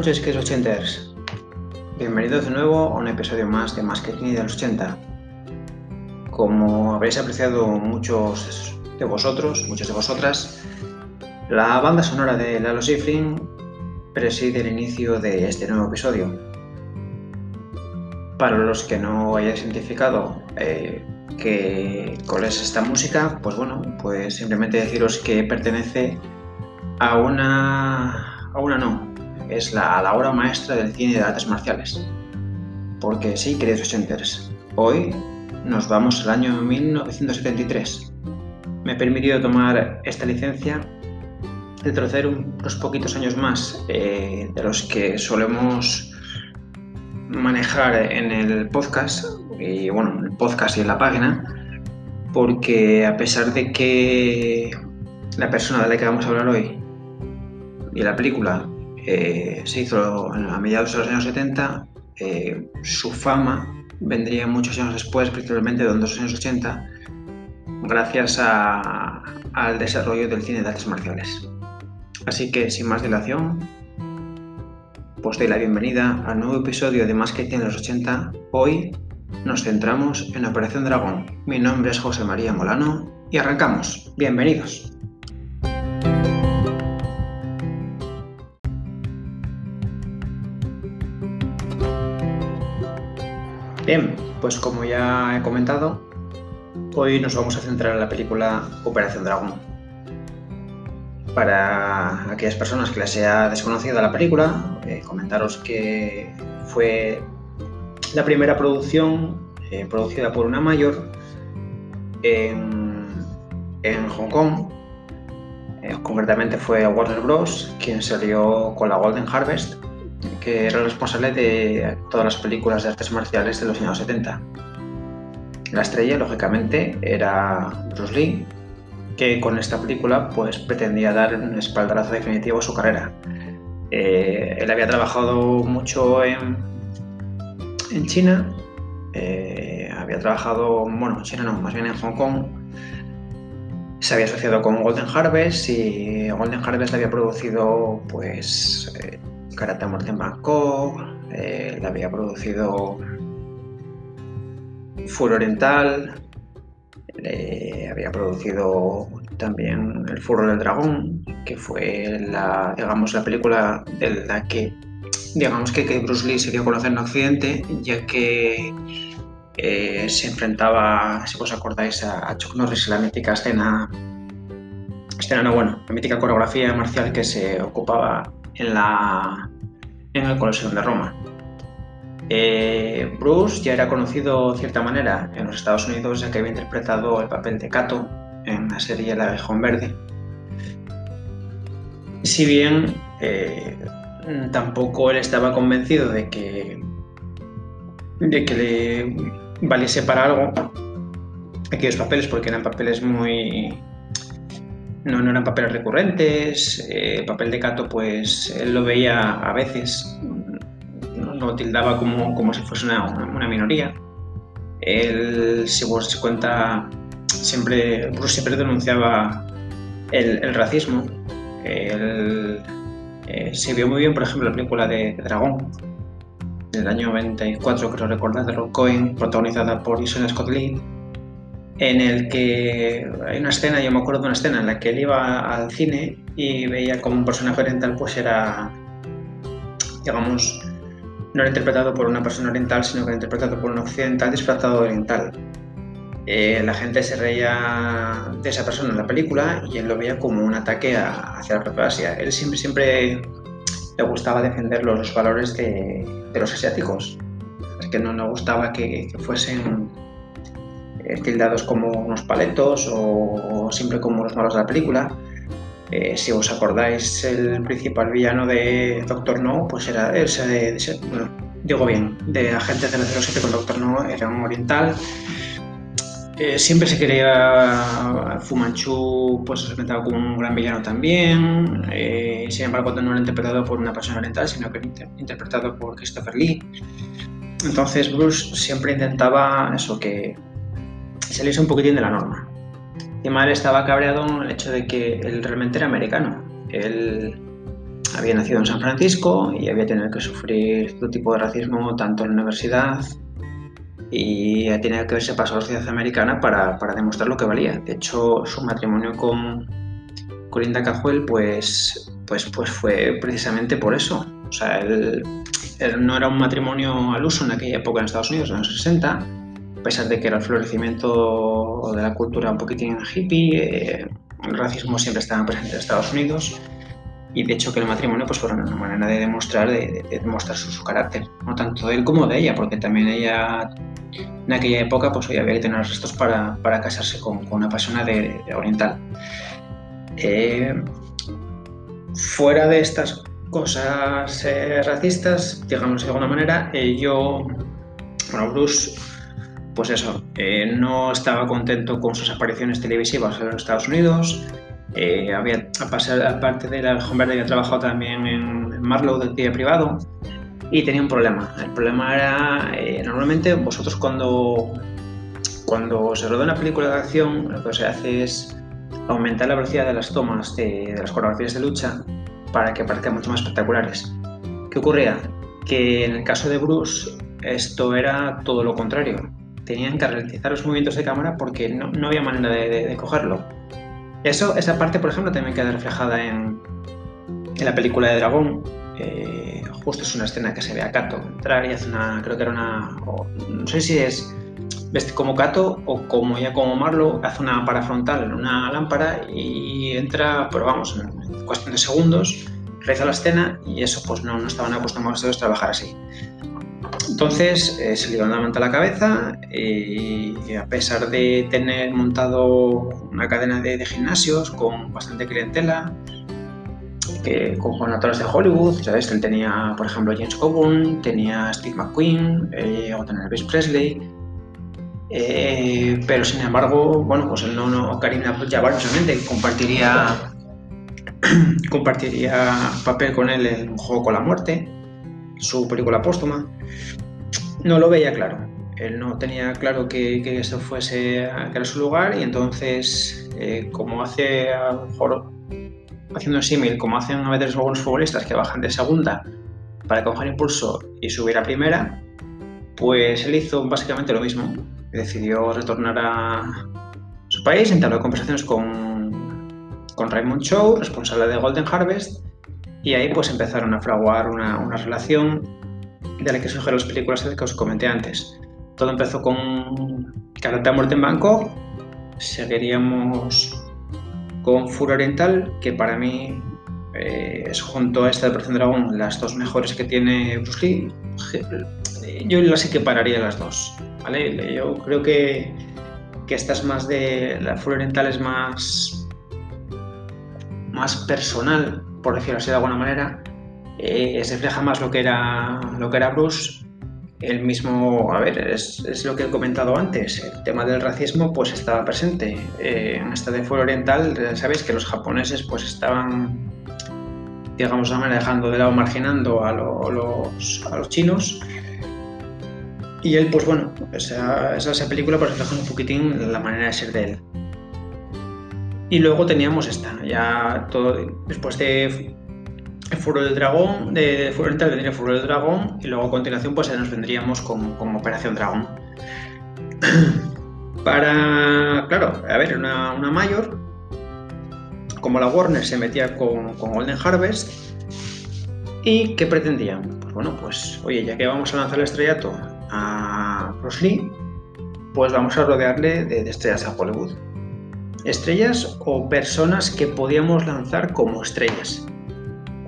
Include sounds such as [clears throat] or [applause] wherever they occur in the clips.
noches, que es. Bienvenidos de nuevo a un episodio más de Masketing de los 80. Como habréis apreciado muchos de vosotros, muchas de vosotras, la banda sonora de Lalo Schifrin preside el inicio de este nuevo episodio. Para los que no hayáis identificado eh, que, cuál es esta música, pues bueno, pues simplemente deciros que pertenece a una, a una no, es la, la obra maestra del cine de artes marciales. Porque sí, queridos ochenters, hoy nos vamos al año 1973. Me he permitido tomar esta licencia de troceder unos poquitos años más eh, de los que solemos manejar en el podcast, y bueno, en el podcast y en la página, porque a pesar de que la persona de la que vamos a hablar hoy y la película eh, se hizo a mediados de los años 70, eh, su fama vendría muchos años después, principalmente de los años 80, gracias al desarrollo del cine de artes marciales. Así que, sin más dilación, pues doy la bienvenida al nuevo episodio de Más que en los 80. Hoy nos centramos en Operación Dragón. Mi nombre es José María Molano y arrancamos. Bienvenidos. Bien, pues como ya he comentado, hoy nos vamos a centrar en la película Operación Dragón. Para aquellas personas que les sea desconocida la película, eh, comentaros que fue la primera producción eh, producida por una mayor en, Hong Kong. Eh, concretamente fue Warner Bros. quien salió con la Golden Harvest que era responsable de todas las películas de artes marciales de los años 70. La estrella, lógicamente, era Bruce Lee, que con esta película pues, pretendía dar un espaldarazo definitivo a su carrera. Eh, él había trabajado mucho en, en China, eh, había trabajado, bueno, en China no, más bien en Hong Kong, se había asociado con Golden Harvest y Golden Harvest había producido pues eh, Karate Muerte Bangkok, eh, la había producido Furo Oriental, había producido también El Furro del Dragón, que fue la, digamos, la película de la que digamos que, Bruce Lee se dio a conocer en Occidente, ya que eh, se enfrentaba, si os acordáis, a, Chuck Norris en la mítica escena, escena no, bueno, la mítica coreografía marcial que se ocupaba en, la, en el Coloseo de Roma. Eh, Bruce ya era conocido de cierta manera en los Estados Unidos ya que había interpretado el papel de Kato en la serie La Abejón Verde. Si bien eh, tampoco él estaba convencido de que, de que le valiese para algo aquellos papeles porque eran papeles muy, no, no eran papeles recurrentes. el papel de Cato, pues él lo veía a veces, lo tildaba como, como si fuese una, una, minoría. Él, si vos se cuenta, siempre, Bruce siempre denunciaba el, el racismo. Él, eh, se vio muy bien, por ejemplo, la película de, Dragón, del año 94, creo recordar, de Ron Cohen, protagonizada por Jason Scott Lee en el que hay una escena, yo me acuerdo de una escena en la que él iba al cine y veía como un personaje oriental pues era, digamos, no era interpretado por una persona oriental, sino que era interpretado por un occidental disfrazado de oriental. Eh, la gente se reía de esa persona en la película y él lo veía como un ataque hacia la propia Asia. Él siempre, siempre le gustaba defender los valores de, los asiáticos. Es que no le gustaba que fuesen eh, tildados como unos paletos o, siempre como los malos de la película. Eh, si os acordáis, el principal villano de Doctor No, pues era ese, de, bueno, digo bien, de Agente 007 con Doctor No, era un oriental. Eh, siempre se quería Fu Manchu, pues se presentaba como un gran villano también. sin embargo, no era interpretado por una persona oriental, sino que era interpretado por Christopher Lee. Entonces Bruce siempre intentaba eso, que saliese un poquitín de la norma. Y mal estaba cabreado en el hecho de que él realmente era americano. Él había nacido en San Francisco y había tenido que sufrir todo tipo de racismo tanto en la universidad y tenía que haberse pasado a la sociedad americana para, para, demostrar lo que valía. De hecho, su matrimonio con, con Cajuel pues, pues, pues fue precisamente por eso. O sea, él, no era un matrimonio al uso en aquella época en Estados Unidos, en los 60, a pesar de que era el florecimiento de la cultura un poquitín hippie, eh, el racismo siempre estaba presente en Estados Unidos y de hecho que el matrimonio pues fue una manera de demostrar de, demostrar su, carácter no tanto de él como de ella porque también ella en aquella época pues hoy había que tener restos para, para casarse con, con, una persona de, oriental. Eh, fuera de estas cosas eh, racistas digamos de alguna manera eh, yo bueno Bruce pues eso no estaba contento con sus apariciones televisivas en los Estados Unidos eh, había, aparte de la Verde, había trabajado también en Marlow del día privado y tenía un problema. El problema era, eh, normalmente vosotros cuando, cuando se rodea una película de acción, lo que se hace es aumentar la velocidad de las tomas de, las coreografías de lucha para que parezcan mucho más espectaculares. ¿Qué ocurría? Que en el caso de Bruce esto era todo lo contrario. Tenían que ralentizar los movimientos de cámara porque no, no había manera de, de cogerlo. Eso, esa parte, por ejemplo, también queda reflejada en, en la película de Dragón. Eh, justo es una escena que se ve a Kato entrar y hace una, creo que era una, no sé si es como Kato o como ya como Marlo, hace una parafrontal una lámpara y entra, pero vamos, en cuestión de segundos, realiza la escena y eso pues no, no estaban acostumbrados a trabajar así. Entonces eh, se le dio una manta a la cabeza y a pesar de tener montado una cadena de, gimnasios con bastante clientela, que, con, actores de Hollywood, ¿sabes? Él tenía, por ejemplo, James Coburn, tenía Steve McQueen, eh, o tenía Elvis Presley, eh, pero sin embargo, bueno, pues él no, no Karina Jabbar solamente compartiría, [clears throat] compartiría papel con él en juego con la muerte, su película póstuma no lo veía claro. Él no tenía claro que, que eso fuese que era su lugar y entonces, eh, como hace a lo mejor, haciendo símil, como hacen a veces algunos futbolistas que bajan de segunda para coger impulso y subir a primera, pues él hizo básicamente lo mismo. Decidió retornar a su país, entabló conversaciones con, con Raymond Chow, responsable de Golden Harvest, y ahí pues empezaron a fraguar una, una relación de la que surgen las películas que os comenté antes. Todo empezó con Karate muerte en Bangkok, seguiríamos con Furo Oriental, que para mí eh, es junto a esta de Operación Dragón las dos mejores que tiene Bruce Lee. Yo las equipararía las dos. ¿vale? Yo creo que, que esta es más de. La Furo Oriental es más. más personal, por decirlo así de alguna manera eh, se refleja más lo que era, lo que era Bruce. El mismo, a ver, es, lo que he comentado antes, el tema del racismo pues estaba presente. Eh, en esta de Fuero Oriental, sabéis que los japoneses pues estaban, digamos, dejando de lado, marginando a, los, a los chinos. Y él, pues bueno, esa, esa película pues refleja un poquitín la manera de ser de él. Y luego teníamos esta, ya todo, después de el Furo del Dragón, de Fuerteventura vendría el Furo del Dragón y luego a continuación pues nos vendríamos con, Operación Dragón. [clears throat] Para, claro, a ver, una, una mayor, como la Warner se metía con, con Golden Harvest, ¿y qué pretendían? Pues bueno, pues oye, ya que vamos a lanzar el estrellato a Bruce pues vamos a rodearle de, de estrellas a Hollywood. Estrellas o personas que podíamos lanzar como estrellas.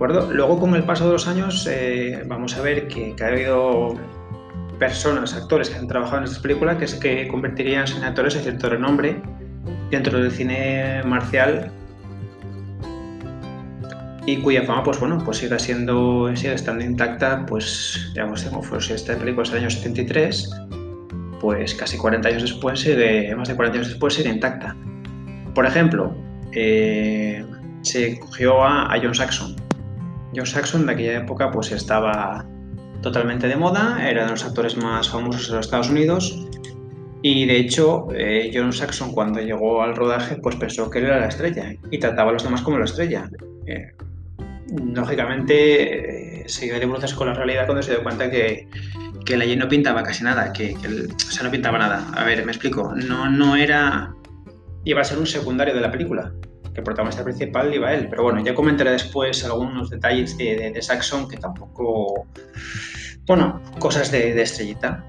Luego, con el paso de los años, eh, vamos a ver que, ha habido personas, actores que han trabajado en estas películas que, que convertirían en actores de cierto renombre dentro del cine marcial y cuya fama, pues bueno, pues sigue siendo, sigue estando intacta, pues digamos, como si esta película es del año 73, pues casi 40 años después sigue, más de 40 años después sigue intacta. Por ejemplo, eh, se cogió a John Saxon, John Saxon de aquella época pues estaba totalmente de moda, era de los actores más famosos de los Estados Unidos y de hecho eh, John Saxon cuando llegó al rodaje pues pensó que él era la estrella y trataba a los demás como la estrella. Eh, lógicamente, se dio de bruces con la realidad cuando se dio cuenta que, que la no pintaba casi nada, que, o sea, no pintaba nada. A ver, me explico. No, no era. iba a ser un secundario de la película, que el protagonista principal iba él. Pero bueno, ya comentaré después algunos detalles de, Saxon que tampoco. Bueno, cosas de, estrellita.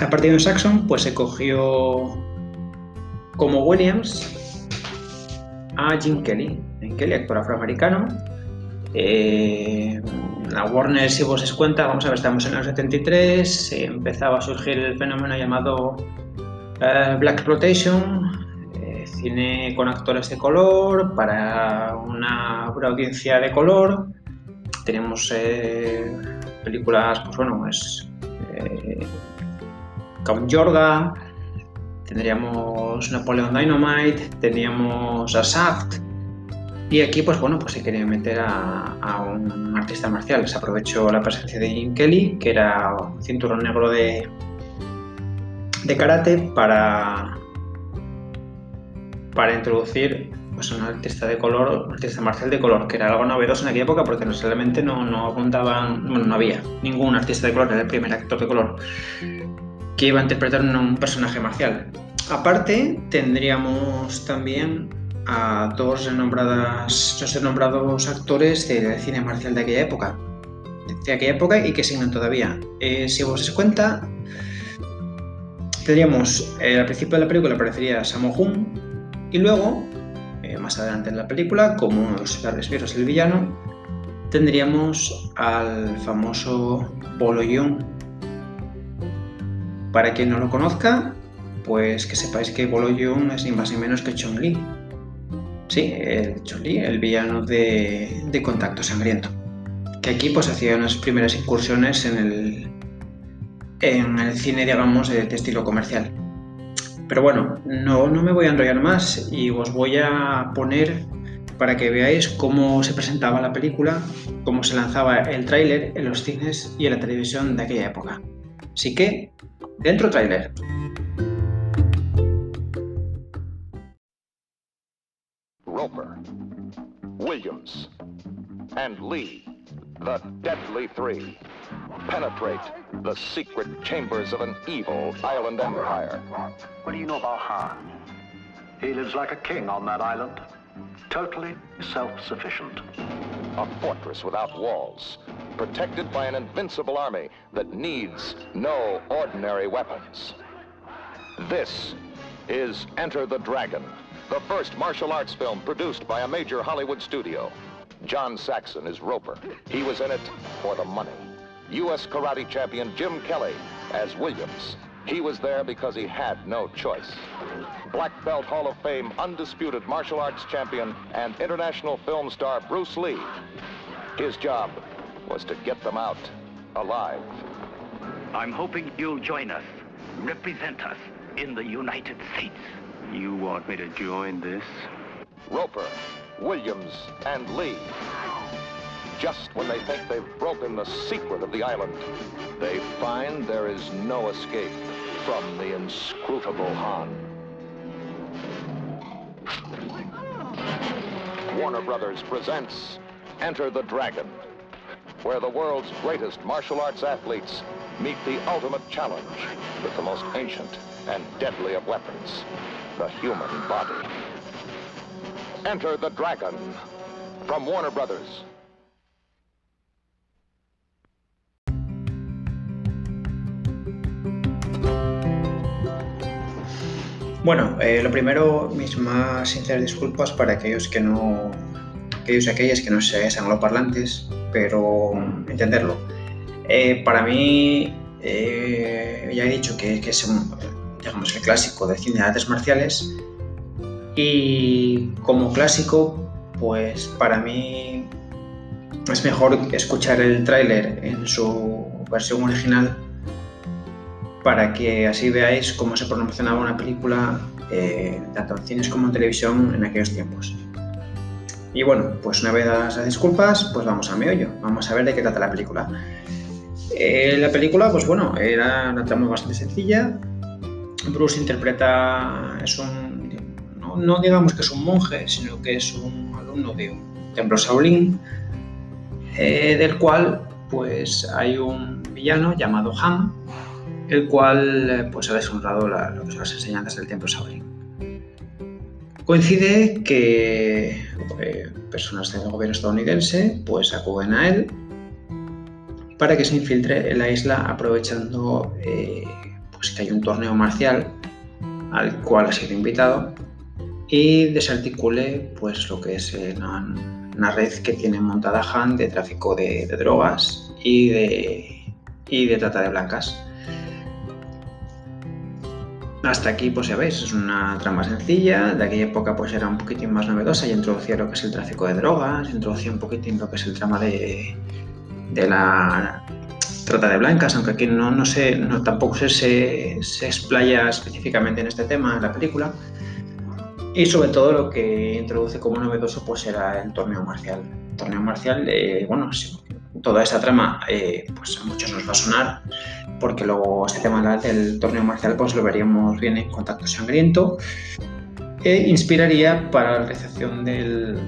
A partir de Saxon, pues se cogió como Williams a Jim Kelly. Jim Kelly, actor afroamericano. Eh, la Warner, si vos os cuenta, vamos a ver, estamos en el 73, empezaba a surgir el fenómeno llamado eh, Black Exploitation, eh, cine con actores de color, para una, audiencia de color. Tenemos películas, pues bueno, es Count Jordan, tendríamos Napoleon Dynamite, teníamos a Shaft, y aquí, pues bueno, pues se quería meter a, un artista marcial. Se aprovechó la presencia de Jim Kelly, que era un cinturón negro de, de karate, para, para introducir pues, un artista de color, un artista marcial de color, que era algo novedoso en aquella época porque no no, apuntaban, bueno, no había ningún artista de color, era el primer actor de color que iba a interpretar un personaje marcial. Aparte, tendríamos también a dos renombradas, dos renombrados actores de, cine marcial de aquella época. De aquella época y que siguen todavía. Eh, si os dais cuenta, tendríamos eh, al principio de la película aparecería Sammo Hung y luego, eh, más adelante en la película, como los Vieros el villano, tendríamos al famoso Bolo Young. Para quien no lo conozca, pues que sepáis que Bolo Young es ni más ni menos que Chong Li, Sí, el Choli, el villano de, Contacto Sangriento. Que aquí pues hacía unas primeras incursiones en el, en el cine, digamos, de, estilo comercial. Pero bueno, no, no me voy a enrollar más y os voy a poner para que veáis cómo se presentaba la película, cómo se lanzaba el tráiler en los cines y en la televisión de aquella época. Así que, dentro tráiler. Williams, and Lee, the deadly three, penetrate the secret chambers of an evil island empire. What do you know about Han? He lives like a king on that island, totally self-sufficient. A fortress without walls, protected by an invincible army that needs no ordinary weapons. This is Enter the Dragon, the first martial arts film produced by a major Hollywood studio. John Saxon is Roper. He was in it for the money. U.S. karate champion Jim Kelly as Williams. He was there because he had no choice. Black Belt Hall of Fame undisputed martial arts champion and international film star Bruce Lee. His job was to get them out alive. I'm hoping you'll join us, represent us in the United States. You want me to join this? Roper, Williams, and Lee. Just when they think they've broken the secret of the island, they find there is no escape from the inscrutable Han. Warner Brothers presents Enter the Dragon, where the world's greatest martial arts athletes meet the ultimate challenge with the most ancient and deadly of weapons, the human body. Enter the Dragon from Warner Brothers. Bueno, eh, lo primero, mis más sinceras disculpas para aquellos que no, aquellos y aquellas que no seáis angloparlantes, pero entenderlo. Eh, para mí, eh, ya he dicho que, que es un, digamos, el clásico de cine de artes marciales. Y como clásico, pues para mí es mejor escuchar el tráiler en su versión original para que así veáis cómo se promocionaba una película eh, tanto en cines como en televisión en aquellos tiempos. Y bueno, pues una vez dadas las disculpas, pues vamos a meollo, vamos a ver de qué trata la película. Eh, la película, pues bueno, era una trama bastante sencilla, Bruce interpreta, es un, no, digamos que es un monje, sino que es un alumno de un templo Shaolin, eh, del cual pues hay un villano llamado Ham, el cual eh, pues ha deshonrado las enseñanzas del templo Shaolin. Coincide que eh, personas del gobierno estadounidense pues acuden a él para que se infiltre en la isla aprovechando pues que hay un torneo marcial al cual ha sido invitado y desarticule pues lo que es una, una red que tiene montada Han de tráfico de, de drogas y de, y de trata de blancas. Hasta aquí, pues ya veis, es una trama sencilla. De aquella época, pues era un poquitín más novedosa y introducía lo que es el tráfico de drogas, introducía un poquitín lo que es el trama de, de la trata de blancas, aunque aquí no, no sé, no, tampoco se, se, se explaya específicamente en este tema en la película. Y sobre todo lo que introduce como novedoso pues era el torneo marcial. El torneo marcial, eh, bueno, toda esa trama eh, pues a muchos nos va a sonar porque luego este tema del torneo marcial pues lo veríamos bien en Contacto Sangriento e inspiraría para la realización del,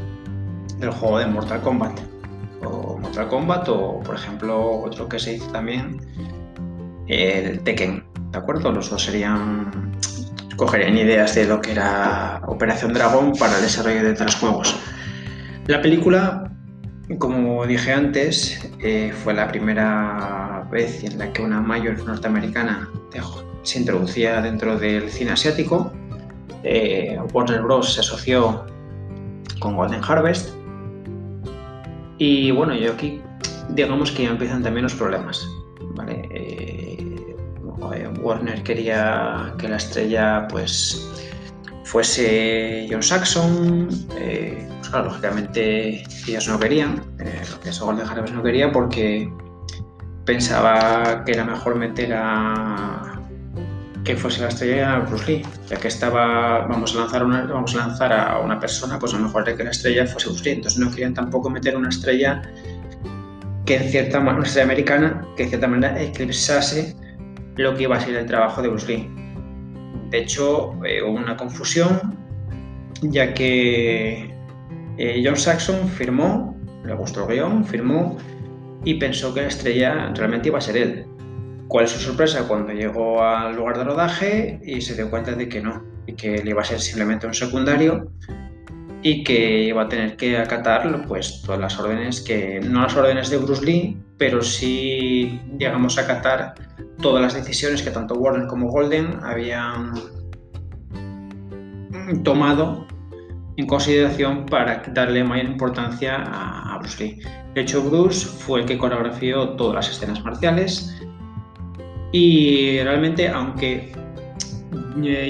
del juego de Mortal Kombat o Mortal Kombat o por ejemplo otro que se hizo también el Tekken, ¿de acuerdo? Los dos serían cogerían ideas de lo que era Operación Dragón para el desarrollo de tres juegos. La película, como dije antes, eh, fue la primera vez en la que una mayor norteamericana se introducía dentro del cine asiático. Eh, Warner Bros. se asoció con Golden Harvest. Y bueno, yo aquí digamos que ya empiezan también los problemas. ¿vale? Eh, Warner quería que la estrella pues fuese John Saxon, eh, pues claro, lógicamente ellos no querían, eh, lo que eso Golden Harvest no quería porque pensaba que era mejor meter a que fuese la estrella Bruce Lee, ya que estaba, vamos a lanzar una, vamos a lanzar a una persona, pues a lo mejor de que la estrella fuese Bruce Lee, entonces no querían tampoco meter una estrella que en cierta manera, una estrella americana, que en cierta manera eclipsase lo que iba a ser el trabajo de Bruce Lee. De hecho, eh, hubo una confusión, ya que eh, John Saxon firmó, le gustó el guion, firmó y pensó que la estrella realmente iba a ser él. ¿Cuál es su sorpresa cuando llegó al lugar de rodaje y se dio cuenta de que no, y que él iba a ser simplemente un secundario y que iba a tener que acatar pues todas las órdenes que no las órdenes de Bruce Lee pero sí llegamos a acatar todas las decisiones que tanto Warner como Golden habían tomado en consideración para darle mayor importancia a Bruce Lee. De hecho, Bruce fue el que coreografió todas las escenas marciales y realmente, aunque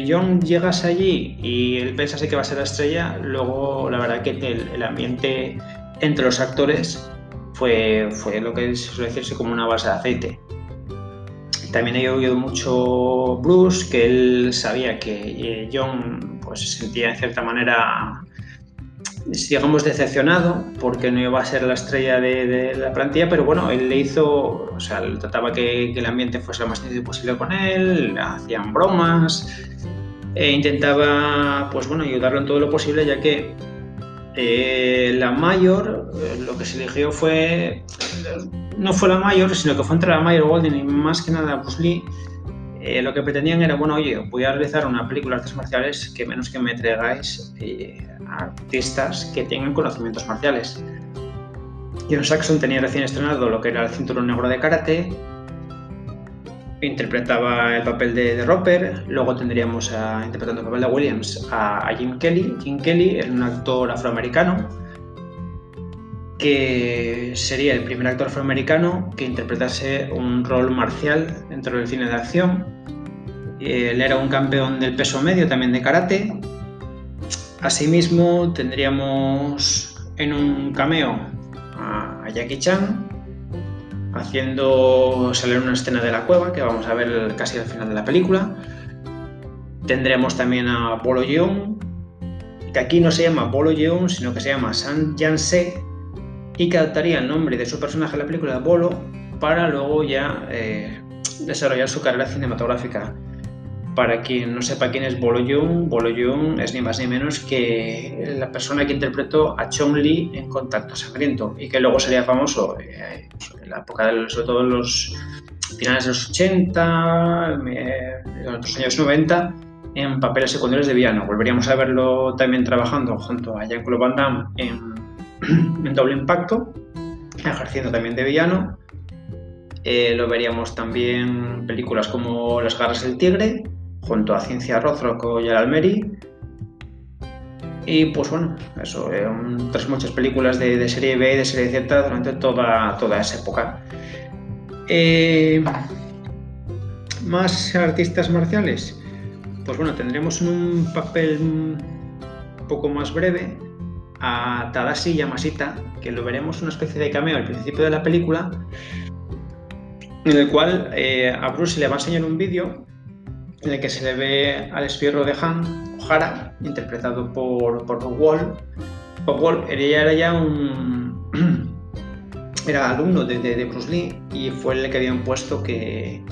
John llegas allí y él pensase que va a ser la estrella, luego la verdad que el, ambiente entre los actores fue, fue lo que suele decirse como una base de aceite. También he oído mucho Bruce, que él sabía que eh, John pues, se sentía en cierta manera, digamos, decepcionado porque no iba a ser la estrella de, la plantilla, pero bueno, él le hizo, o sea, trataba que, el ambiente fuese lo más nítido posible con él, hacían bromas, e intentaba, pues bueno, ayudarlo en todo lo posible, ya que eh, la mayor, eh, lo que se eligió fue, no fue la mayor, sino que fue entre la mayor Golden y más que nada Bruce. Eh, lo que pretendían era, bueno, oye, voy a realizar una película de artes marciales que menos que me traigáis eh, artistas que tengan conocimientos marciales. John Saxon tenía recién estrenado lo que era el cinturón negro de karate, interpretaba el papel de, de Roper, luego tendríamos a, interpretando el papel de Williams a, a, Jim Kelly. Jim Kelly era un actor afroamericano que sería el primer actor afroamericano que interpretase un rol marcial dentro del cine de acción. Él era un campeón del peso medio también de karate. Asimismo tendríamos en un cameo a Jackie Chan, haciendo salir una escena de la cueva que vamos a ver casi al final de la película. Tendremos también a Bolo Yeon, que aquí no se llama Bolo Yeon, sino que se llama San Yan-se, y que adaptaría el nombre de su personaje en la película Bolo para luego ya eh, desarrollar su carrera cinematográfica. Para quien no sepa quién es Bolo Young, Bolo Young es ni más ni menos que la persona que interpretó a Chong Li en Contacto Sangriento y que luego sería famoso eh, en la época de sobre todo en los finales de los 80, eh, los años 90, en papeles secundarios de villano. Volveríamos a verlo también trabajando junto a Jean-Claude Van Damme en, [clears throat] en Doble Impacto, ejerciendo también de villano. Eh, lo veríamos también películas como Las garras del tigre, junto a Ciencia Rothrock y el Almeri. Y pues bueno, eso, eh, muchas películas de, serie B y de serie Z durante toda, toda esa época. Eh, ¿Más artistas marciales? Pues bueno, tendremos un papel un poco más breve a Tadashi Yamashita, que lo veremos una especie de cameo al principio de la película, en el cual eh, a Bruce le va a enseñar un vídeo en el que se le ve al espierro de Han, O'Hara, interpretado por, por Bob Wall. Bob Wall era ya un... [clears throat] era alumno de, de, Bruce Lee y fue el que había puesto que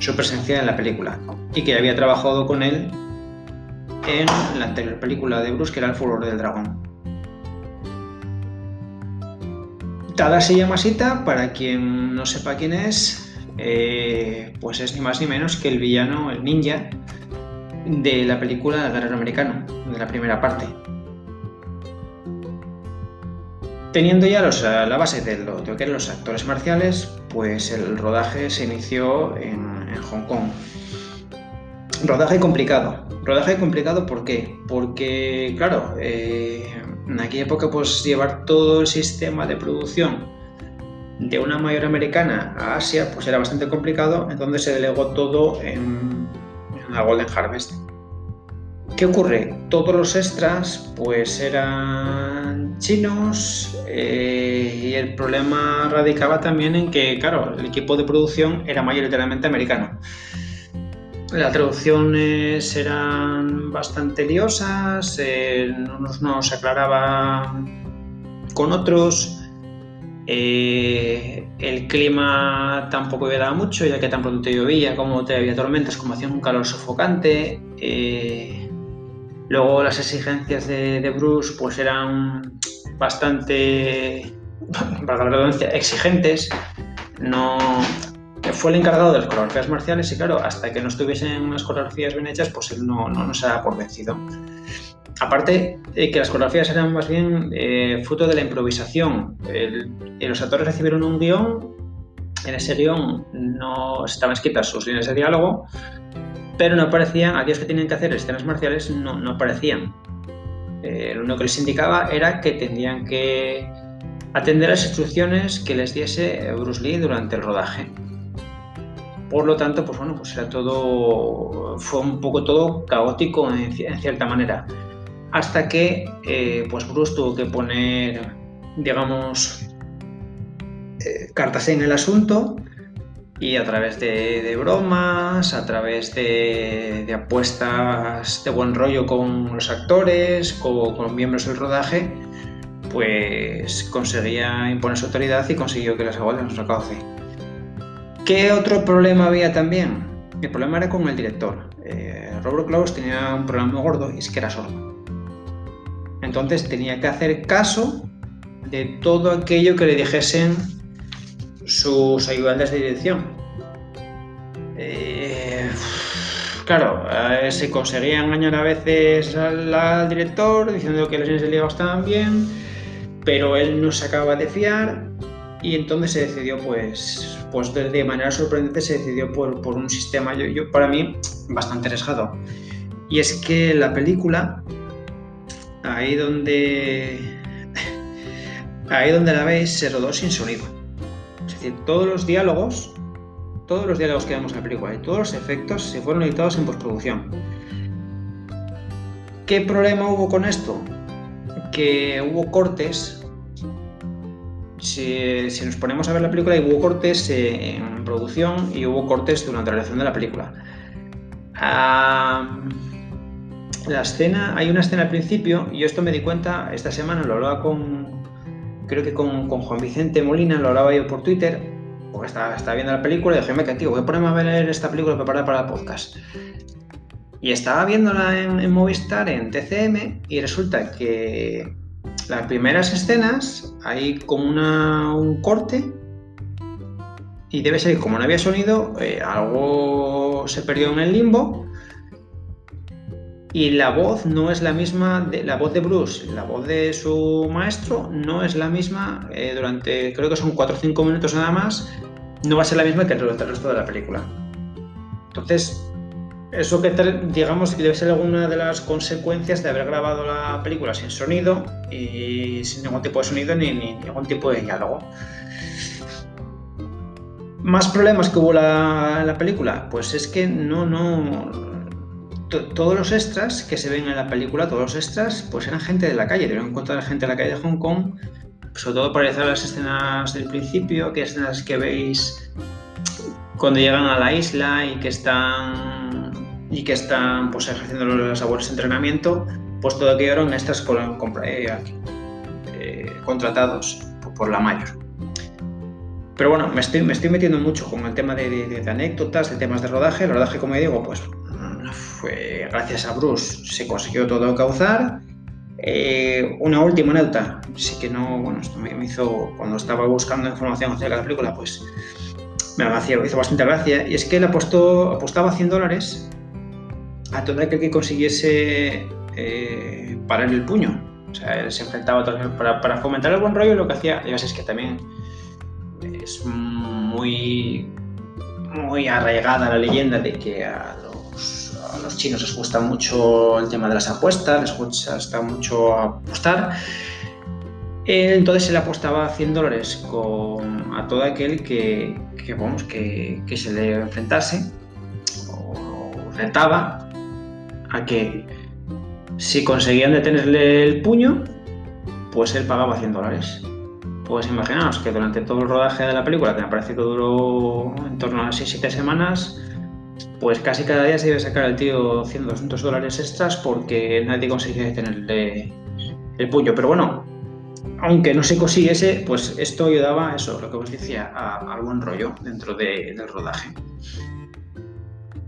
su presencia en la película y que había trabajado con él en la anterior película de Bruce que era El furor del dragón. Tadashi Yamashita, para quien no sepa quién es, eh, pues es ni más ni menos que el villano, el ninja, de la película Guerrero Americano, de la primera parte. Teniendo ya la base de lo, que eran los actores marciales, pues el rodaje se inició en, Hong Kong. Rodaje complicado. Rodaje complicado ¿por qué? Porque, claro, eh, en aquella época pues llevar todo el sistema de producción de una mayor americana a Asia, pues era bastante complicado, entonces se delegó todo en, la Golden Harvest. ¿Qué ocurre? Todos los extras pues eran chinos eh, y el problema radicaba también en que, claro, el equipo de producción era mayoritariamente americano. Las traducciones eran bastante liosas, unos no se aclaraban con otros, eh, el clima tampoco ayudaba mucho, ya que tan pronto te llovía como te había tormentas, como hacía un calor sofocante. Eh, luego las exigencias de, Bruce pues eran bastante, [laughs] para la redundancia, exigentes. No, fue el encargado de las coreografías marciales y claro, hasta que no estuviesen las coreografías bien hechas, pues él no, no, no se daba por vencido. Aparte que las coreografías eran más bien eh, fruto de la improvisación. los actores recibieron un guion, en ese guion no estaban escritas sus líneas de diálogo, pero no aparecían, aquellos que tenían que hacer escenas marciales no, no aparecían. Eh, lo único que les indicaba era que tendrían que atender las instrucciones que les diese Bruce Lee durante el rodaje. Por lo tanto, pues bueno, pues era todo, fue un poco todo caótico en cierta manera hasta que eh, pues Bruce tuvo que poner, digamos, eh, cartas en el asunto y a través de, bromas, a través de, apuestas de buen rollo con los actores, con, con miembros del rodaje, pues conseguía imponer su autoridad y consiguió que las aguas nos recauce. ¿Qué otro problema había también? El problema era con el director. Eh, Robert Klaus tenía un problema muy gordo y es que era sordo. Entonces tenía que hacer caso de todo aquello que le dijesen sus ayudantes de dirección. Eh, claro, eh, se conseguía engañar a veces al, director diciendo que las líneas de estaban bien, pero él no se acaba de fiar y entonces se decidió, pues, pues de, manera sorprendente, se decidió por, por un sistema, yo, para mí, bastante arriesgado. Y es que la película ahí donde ahí donde la veis se rodó sin sonido. Es decir, todos los diálogos, todos los diálogos que vemos en la película y todos los efectos se fueron editados en postproducción. ¿Qué problema hubo con esto? Que hubo cortes. Si, nos ponemos a ver la película, hubo cortes en producción y hubo cortes durante la realización de la película. Ah, la escena, hay una escena al principio, y esto me di cuenta esta semana, lo hablaba con, creo que con, Juan Vicente Molina, lo hablaba yo por Twitter, porque estaba, viendo la película y dije, me tío, voy a ponerme a ver esta película preparada para el podcast. Y estaba viéndola en, Movistar, en TCM, y resulta que las primeras escenas hay como un corte y debe ser que como no había sonido, eh, algo se perdió en el limbo y la voz no es la misma, de, la voz de Bruce, la voz de su maestro no es la misma eh, durante, creo que son 4 o 5 minutos nada más, no va a ser la misma que el resto de la película. Entonces, eso que digamos que debe ser alguna de las consecuencias de haber grabado la película sin sonido y sin ningún tipo de sonido ni, ningún tipo de diálogo. Más problemas que hubo la, la película, pues es que no, no, todos los extras que se ven en la película, todos los extras, pues eran gente de la calle, debieron encontrar gente de la calle de Hong Kong, sobre todo para realizar las escenas del principio, que escenas que veis cuando llegan a la isla y que están y que están pues ejerciendo las labores de entrenamiento, pues todo aquello eran extras eh, eh, contratados por la mayor. Pero bueno, me estoy, me estoy metiendo mucho con el tema de, de anécdotas, de temas de rodaje. El rodaje, como digo, pues fue gracias a Bruce se consiguió todo causar. Eh, una última nota, sí que no, bueno, esto me, hizo, cuando estaba buscando información acerca de la película, pues me hizo bastante gracia, y es que él apostó, apostaba 100 dólares a todo aquel que consiguiese eh, parar el puño. O sea, él se enfrentaba para, para fomentar el buen rollo, lo que hacía, ya es que también es muy, muy arraigada la leyenda de que a a los chinos les gusta mucho el tema de las apuestas, les gusta mucho apostar. Entonces él apostaba 100 dólares con, a todo aquel que, vamos, que, se le enfrentase o retaba a que si conseguían detenerle el puño, pues él pagaba 100 dólares. Pues imaginaos que durante todo el rodaje de la película, que me parece que duró en torno a 6-7 semanas, pues casi cada día se iba a sacar al tío 100, 200 dólares extras porque nadie conseguía detenerle el puño. Pero bueno, aunque no se consiguiese, pues esto ayudaba a eso, lo que os decía, a, buen rollo dentro del rodaje.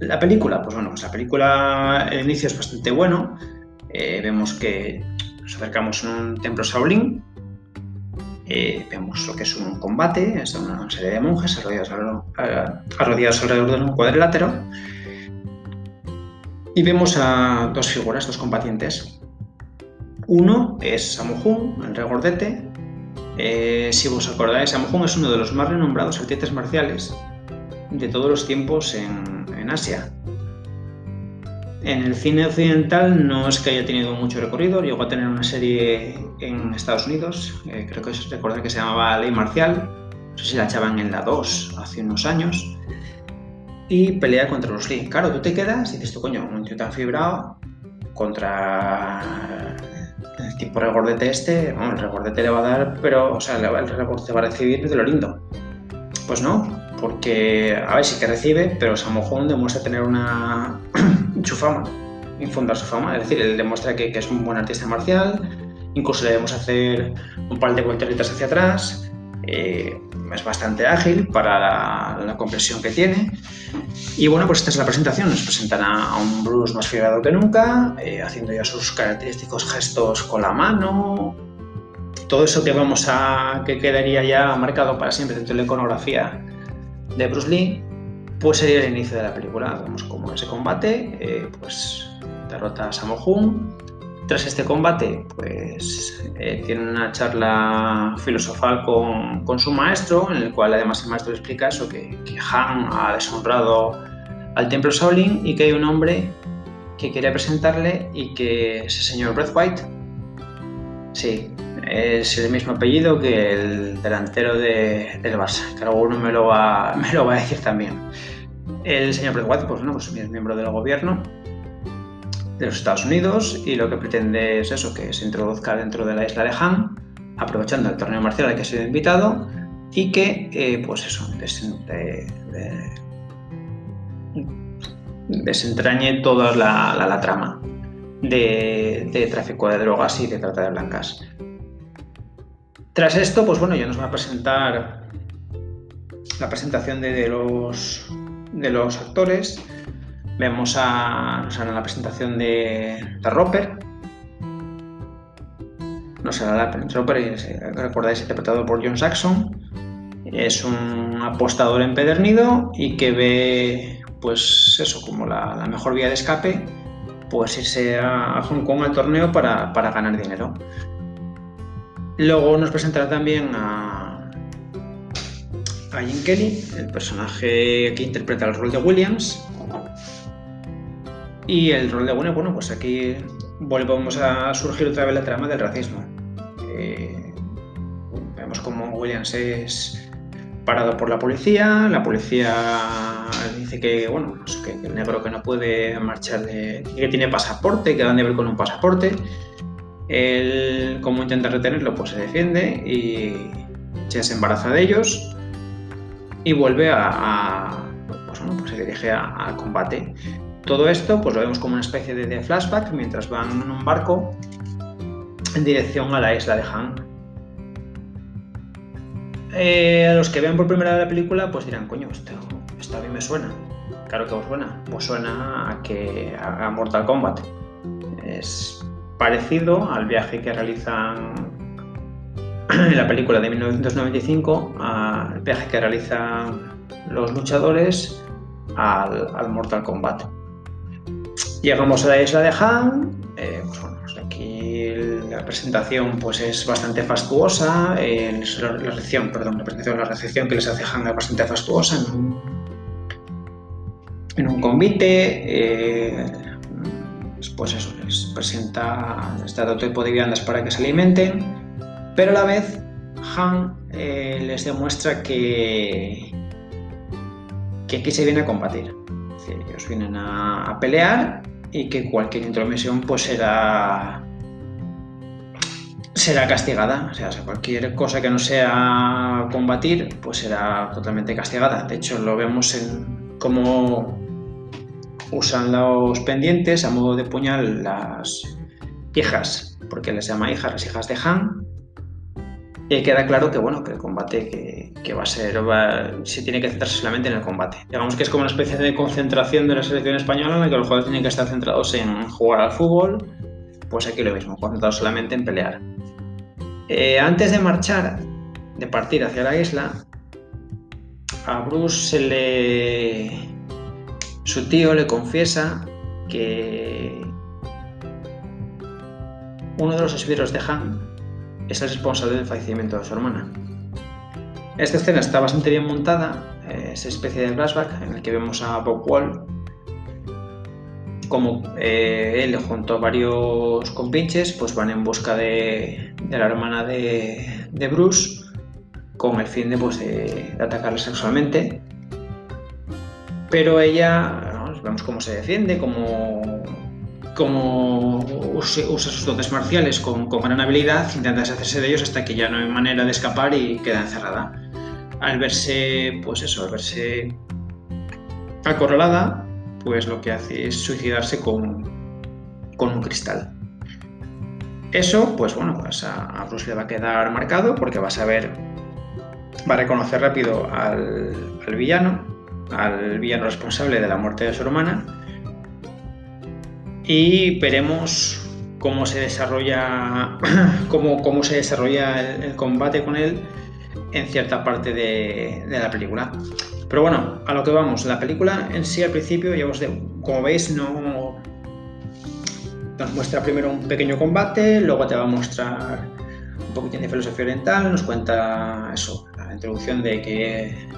La película, pues bueno, pues la película, el inicio es bastante bueno. Eh, vemos que nos acercamos a un templo Shaolin, eh, vemos lo que es un combate, es una serie de monjes arrodillados, alrededor de un cuadrilátero. Y vemos a dos figuras, dos combatientes. Uno es Samohun, el regordete. Eh, si os acordáis, Samohun es uno de los más renombrados artistas marciales de todos los tiempos en, en Asia. En el cine occidental no es que haya tenido mucho recorrido, llegó a tener una serie en Estados Unidos, eh, creo que es recordar que se llamaba Ley Marcial, no sé si la echaban en la 2 hace unos años, y pelea contra los Lee. Claro, tú te quedas y dices tú, coño, un tío tan fibrado contra el tipo regordete este, bueno, el regordete le va a dar, pero, o sea, el regordete va a recibir de lo lindo. Pues no, porque a ver si que recibe, pero Samojón demuestra tener una [clears throat] su fama, infundar su fama, es decir, él demuestra que, es un buen artista marcial, incluso le debemos hacer un par de vueltas hacia atrás, eh, es bastante ágil para la, compresión que tiene. Y bueno, pues esta es la presentación. Nos presentan a, un Bruce más fibrado que nunca, eh, haciendo ya sus característicos gestos con la mano. Todo eso que vamos a. que quedaría ya marcado para siempre dentro de la iconografía de Bruce Lee, pues sería el inicio de la película. Vemos cómo ese combate, eh, pues derrota a Sammo Hung. Tras este combate, pues eh, tiene una charla filosofal con, su maestro, en el cual además el maestro explica eso, que, que Han ha deshonrado al templo Shaolin y que hay un hombre que quiere presentarle y que es el señor White. Sí, es el mismo apellido que el delantero de, del Barça, que alguno me lo, va, [laughs] me lo va a decir también. El señor White, pues no, pues es miembro del gobierno de los Estados Unidos y lo que pretende es eso, que se introduzca dentro de la isla de Han, aprovechando el torneo marcial al que ha sido invitado y que, eh, pues eso, desentrañe toda la, trama de, tráfico de drogas y de trata de blancas. Tras esto, pues bueno, ya nos va a presentar la presentación de, los, de los actores. Vemos a, nos hará la presentación de, de Roper. Nos hará la Roper, recordáis, interpretado por John Saxon. Es un apostador empedernido y que ve, pues eso, como la mejor vía de escape, pues irse a Hong Kong al torneo para, para ganar dinero. Luego nos presentará también a, a Jim Kelly, el personaje que interpreta el rol de Williams. Y el rol de Williams, bueno, pues aquí volvemos a surgir otra vez la trama del racismo. Eh, vemos como Williams es parado por la policía, la policía dice que, bueno, pues el negro que no puede marchar, de, que tiene pasaporte, que dan de ver con un pasaporte. Él, como intenta retenerlo, pues se defiende y se embaraza de ellos y vuelve a, a pues bueno, pues se dirige al combate. Todo esto pues lo vemos como una especie de, de, flashback mientras van en un barco en dirección a la isla de Han. Eh, a los que vean por primera vez la película pues dirán, coño, esto, esto a mí me suena. Claro que os suena, pues suena a, que, a Mortal Kombat. Es parecido al viaje que realizan en la película de 1995, al viaje que realizan los luchadores al, al Mortal Kombat. Llegamos a la isla de Han, eh, la presentación pues es bastante fastuosa, la, recepción, perdón, la presentación, la recepción que les hace Han es bastante fastuosa en un, en un convite, eh, pues eso, les presenta este tipo de viandas para que se alimenten, pero a la vez Han eh, les demuestra que, que aquí se viene a combatir. Es ellos vienen a, a, pelear y que cualquier intromisión pues será será castigada. O sea, cualquier cosa que no sea combatir, pues será totalmente castigada. De hecho, lo vemos en cómo usan los pendientes a modo de puñal las hijas, porque les llama hijas, las hijas de Han. Y queda claro que bueno, que el combate que, va a ser, se tiene que centrarse solamente en el combate. Digamos que es como una especie de concentración de la selección española en la que los jugadores tienen que estar centrados en jugar al fútbol, pues aquí lo mismo, concentrados solamente en pelear. Eh, antes de marchar, de partir hacia la isla, a Bruce se le su tío le confiesa que uno de los esbirros de Han es el responsable del fallecimiento de su hermana. Esta escena está bastante bien montada, es especie de flashback en el que vemos a Bob Wall como eh, él junto a varios compinches pues van en busca de, la hermana de, de, Bruce con el fin de, pues, atacarla sexualmente pero ella, ¿no? vemos cómo se defiende, cómo, cómo usa, usa, sus dotes marciales con, con, gran habilidad, intenta deshacerse de ellos hasta que ya no hay manera de escapar y queda encerrada. Al verse, pues eso, al verse acorralada, pues lo que hace es suicidarse con, con un cristal. Eso, pues bueno, pues a, Bruce le va a quedar marcado porque va a saber, va a reconocer rápido al, villano al villano responsable de la muerte de su hermana y veremos cómo se desarrolla [clears throat] cómo, cómo se desarrolla el, combate con él en cierta parte de, la película. Pero bueno, a lo que vamos, la película en sí al principio, ya os como veis, no nos muestra primero un pequeño combate, luego te va a mostrar un poquitín de filosofía oriental, nos cuenta eso, la introducción de que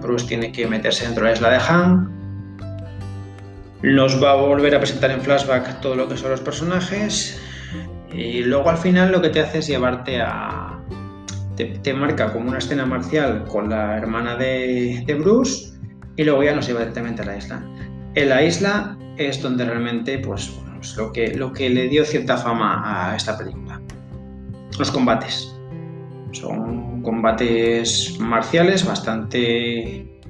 Bruce tiene que meterse dentro de la isla de Han. Nos va a volver a presentar en flashback todo lo que son los personajes. Y luego al final lo que te hace es llevarte a. Te, marca como una escena marcial con la hermana de, Bruce y luego ya nos lleva directamente a la isla. En la isla es donde realmente, pues, es lo que, lo que le dio cierta fama a esta película. Los combates. Son combates marciales bastante,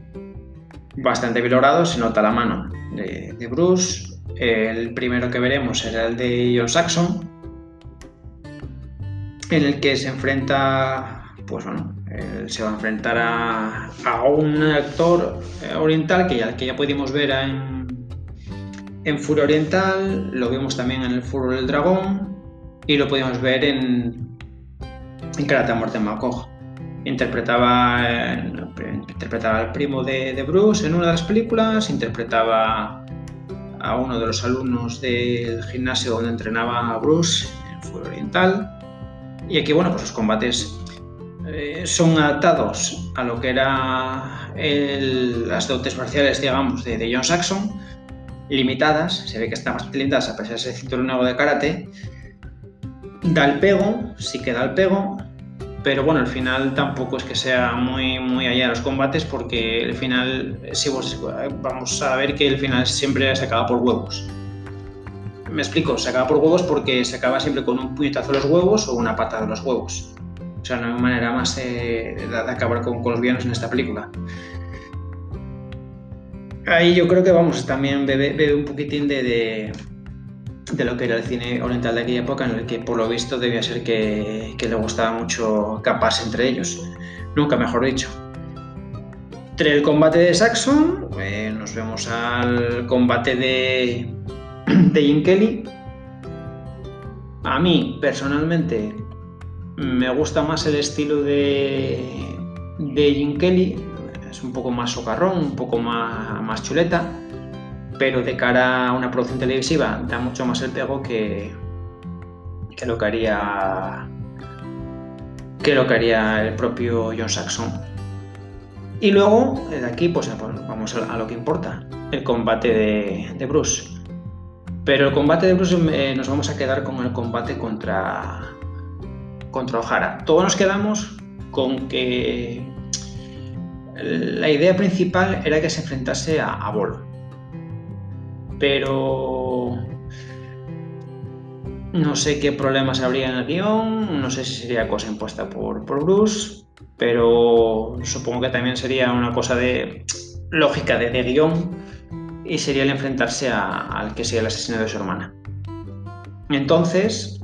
bastante se nota la mano de, de, Bruce. El primero que veremos será el de John Saxon, en el que se enfrenta, pues bueno, se va a enfrentar a, a un actor oriental que ya, que ya pudimos ver en, en Oriental, lo vimos también en el Furo del Dragón y lo podíamos ver en, en Karate Muerte Makog. Interpretaba, eh, interpretaba al primo de, de, Bruce en una de las películas, interpretaba a uno de los alumnos del gimnasio donde entrenaba a Bruce en Furia Oriental. Y aquí, bueno, pues los combates eh, son adaptados a lo que era el, las dotes marciales, digamos, de, de, John Saxon, limitadas, se ve que están más limitadas a pesar de ese cinturón nuevo de karate. Da el pego, sí que da el pego, pero bueno, al final tampoco es que sea muy, muy allá de los combates, porque el final, si vos, vamos a ver que el final siempre se acaba por huevos. Me explico, se acaba por huevos porque se acaba siempre con un puñetazo de los huevos o una pata de los huevos. O sea, no hay manera más eh, de, acabar con, los villanos en esta película. Ahí yo creo que vamos, también bebe, un poquitín de, de, lo que era el cine oriental de aquella época, en el que por lo visto debía ser que, que le gustaba mucho capaz entre ellos. Nunca mejor dicho. Entre el combate de Saxon, nos vemos al combate de, [clears throat] de Jim Kelly. A mí, personalmente, me gusta más el estilo de, de Jim Kelly, es un poco más socarrón, un poco más, más chuleta, pero de cara a una producción televisiva da mucho más el pego que, que lo que haría que lo que haría el propio John Saxon. Y luego, de aquí, pues vamos a lo que importa, el combate de, de Bruce. Pero el combate de Bruce eh, nos vamos a quedar con el combate contra, contra O'Hara. Todos nos quedamos con que la idea principal era que se enfrentase a, a Bolo. Pero no sé qué problemas habría en el guion, no sé si sería cosa impuesta por, por Bruce, pero supongo que también sería una cosa de lógica de, de guion y sería el enfrentarse a, al que sea el asesino de su hermana. Entonces,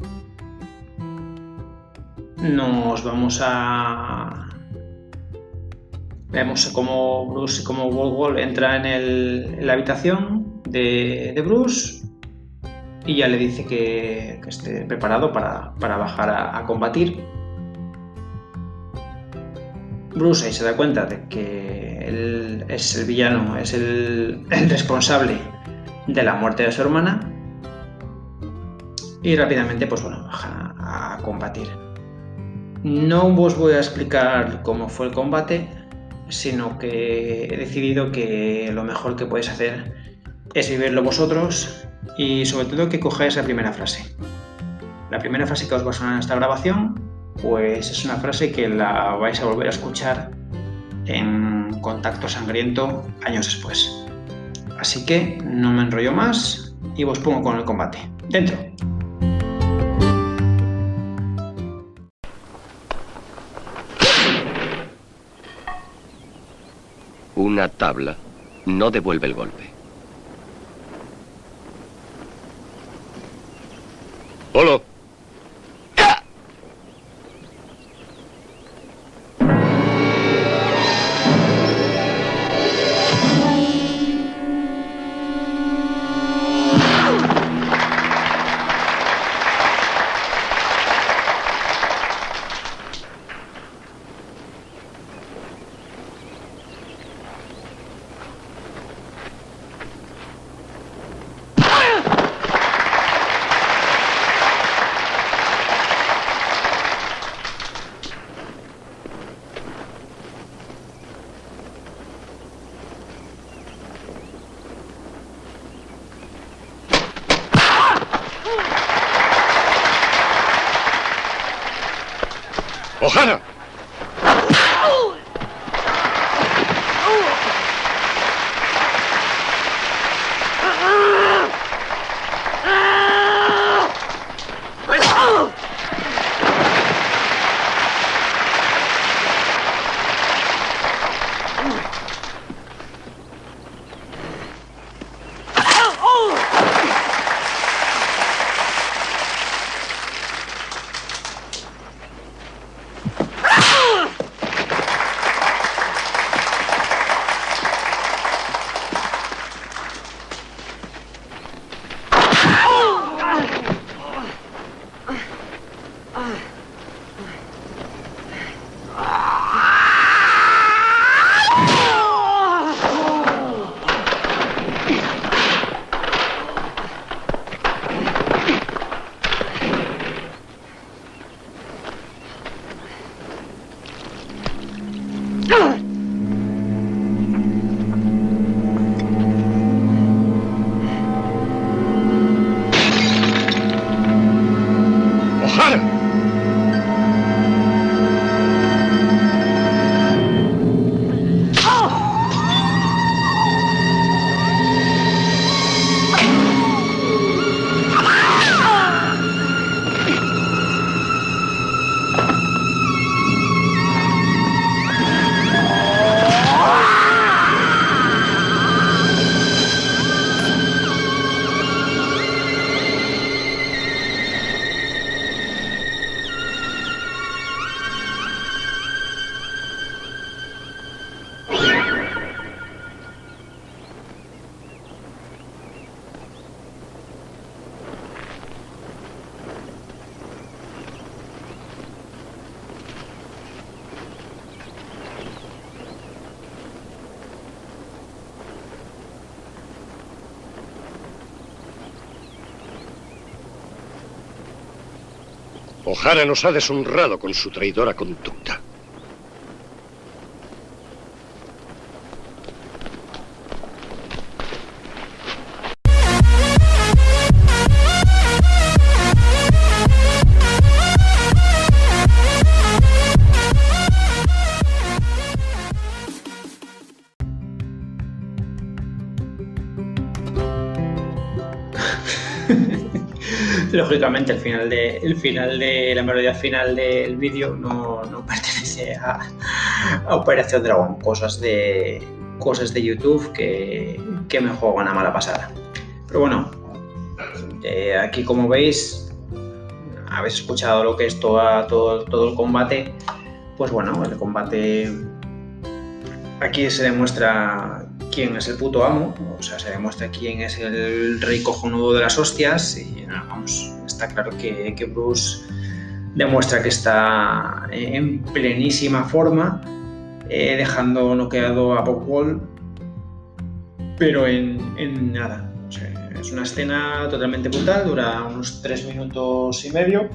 nos vamos a. Vemos cómo Bruce y cómo Wolwol entra en, el, la habitación de, de, Bruce y ya le dice que, que esté preparado para, para bajar a, a, combatir. Bruce ahí se da cuenta de que es el villano, es el, responsable de la muerte de su hermana y rápidamente pues bueno, baja a combatir. No os voy a explicar cómo fue el combate, sino que he decidido que lo mejor que podéis hacer es vivirlo vosotros y sobre todo que cojáis la primera frase. La primera frase que os va a sonar en esta grabación, pues es una frase que la vais a volver a escuchar en Contacto Sangriento años después. Así que no me enrollo más y os pongo con el combate. ¡Dentro! Una tabla no devuelve el golpe. ¡Holo! O'Hara! O'Hara nos ha deshonrado con su traidora conducta. Lógicamente, el final de, el final de la melodía final del vídeo no, no pertenece a, a Operación Dragón, cosas de, cosas de YouTube que, que me juegan una mala pasada. Pero bueno, eh, aquí como veis, habéis escuchado lo que es toda- todo, todo el combate. Pues bueno, el combate aquí se demuestra quién es el puto amo, o sea, se demuestra quién es el rey cojonudo de las hostias y vamos, está claro que, que Bruce demuestra que está en plenísima forma, eh, dejando noqueado a Bob Wall, pero en, en nada. Es una escena totalmente brutal, dura unos 3 minutos y medio.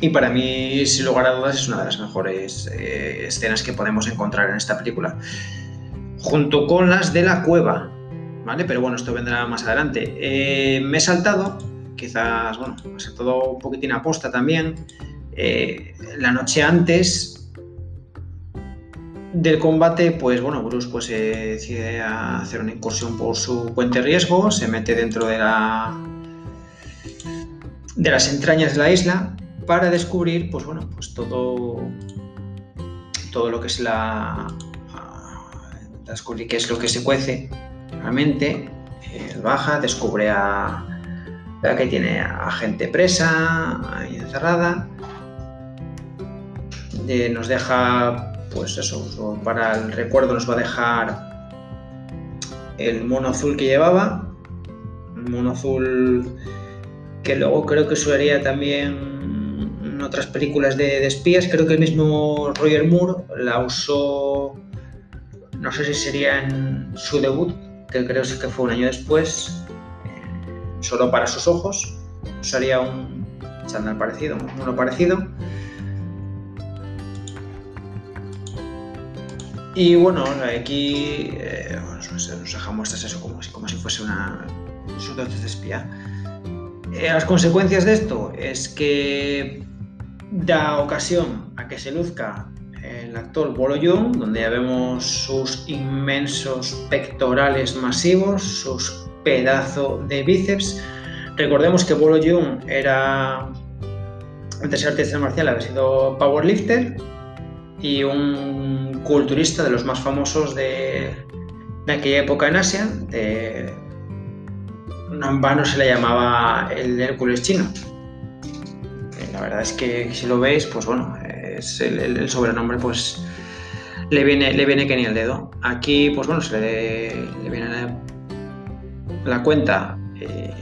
Y para mí, sin lugar a dudas, es una de las mejores eh, escenas que podemos encontrar en esta película. Junto con las de la cueva, ¿vale? Pero bueno, esto vendrá más adelante. Eh, me he saltado, quizás, bueno, he saltado un poquitín aposta también. eh, la noche antes del combate, pues bueno, Bruce pues, se decide hacer una incursión por su puente riesgo, se mete dentro de la de las entrañas de la isla para descubrir, pues bueno, pues todo todo lo que es la descubrir qué es lo que se cuece realmente. Eh, baja, descubre a, a que tiene a gente presa, ahí encerrada. Eh, nos deja, pues eso, so- para el recuerdo nos va a dejar el mono azul que llevaba. Un mono azul que luego creo que usaría también en otras películas de, de espías. Creo que el mismo Roger Moore la usó, no sé si sería en su debut, que creo que fue un año después, solo para sus ojos. Usaría un chándal parecido, un mono parecido. Y bueno, aquí eh, nos, deja muestras eso como, si- fuese una sus dotes de espía. Eh, las consecuencias de esto es que da ocasión a que se luzca el actor Bolo Young, donde ya vemos sus inmensos pectorales masivos, sus pedazos de bíceps. Recordemos que Bolo Young era, antes de artista marcial, había sido powerlifter y un culturista de los más famosos de, de aquella época en Asia. En vano se le llamaba el Hércules chino. Eh, La verdad es que si lo veis, pues bueno, es el, sobrenombre pues le viene, le viene que ni el dedo. Aquí, pues bueno, se le, le viene la cuenta eh,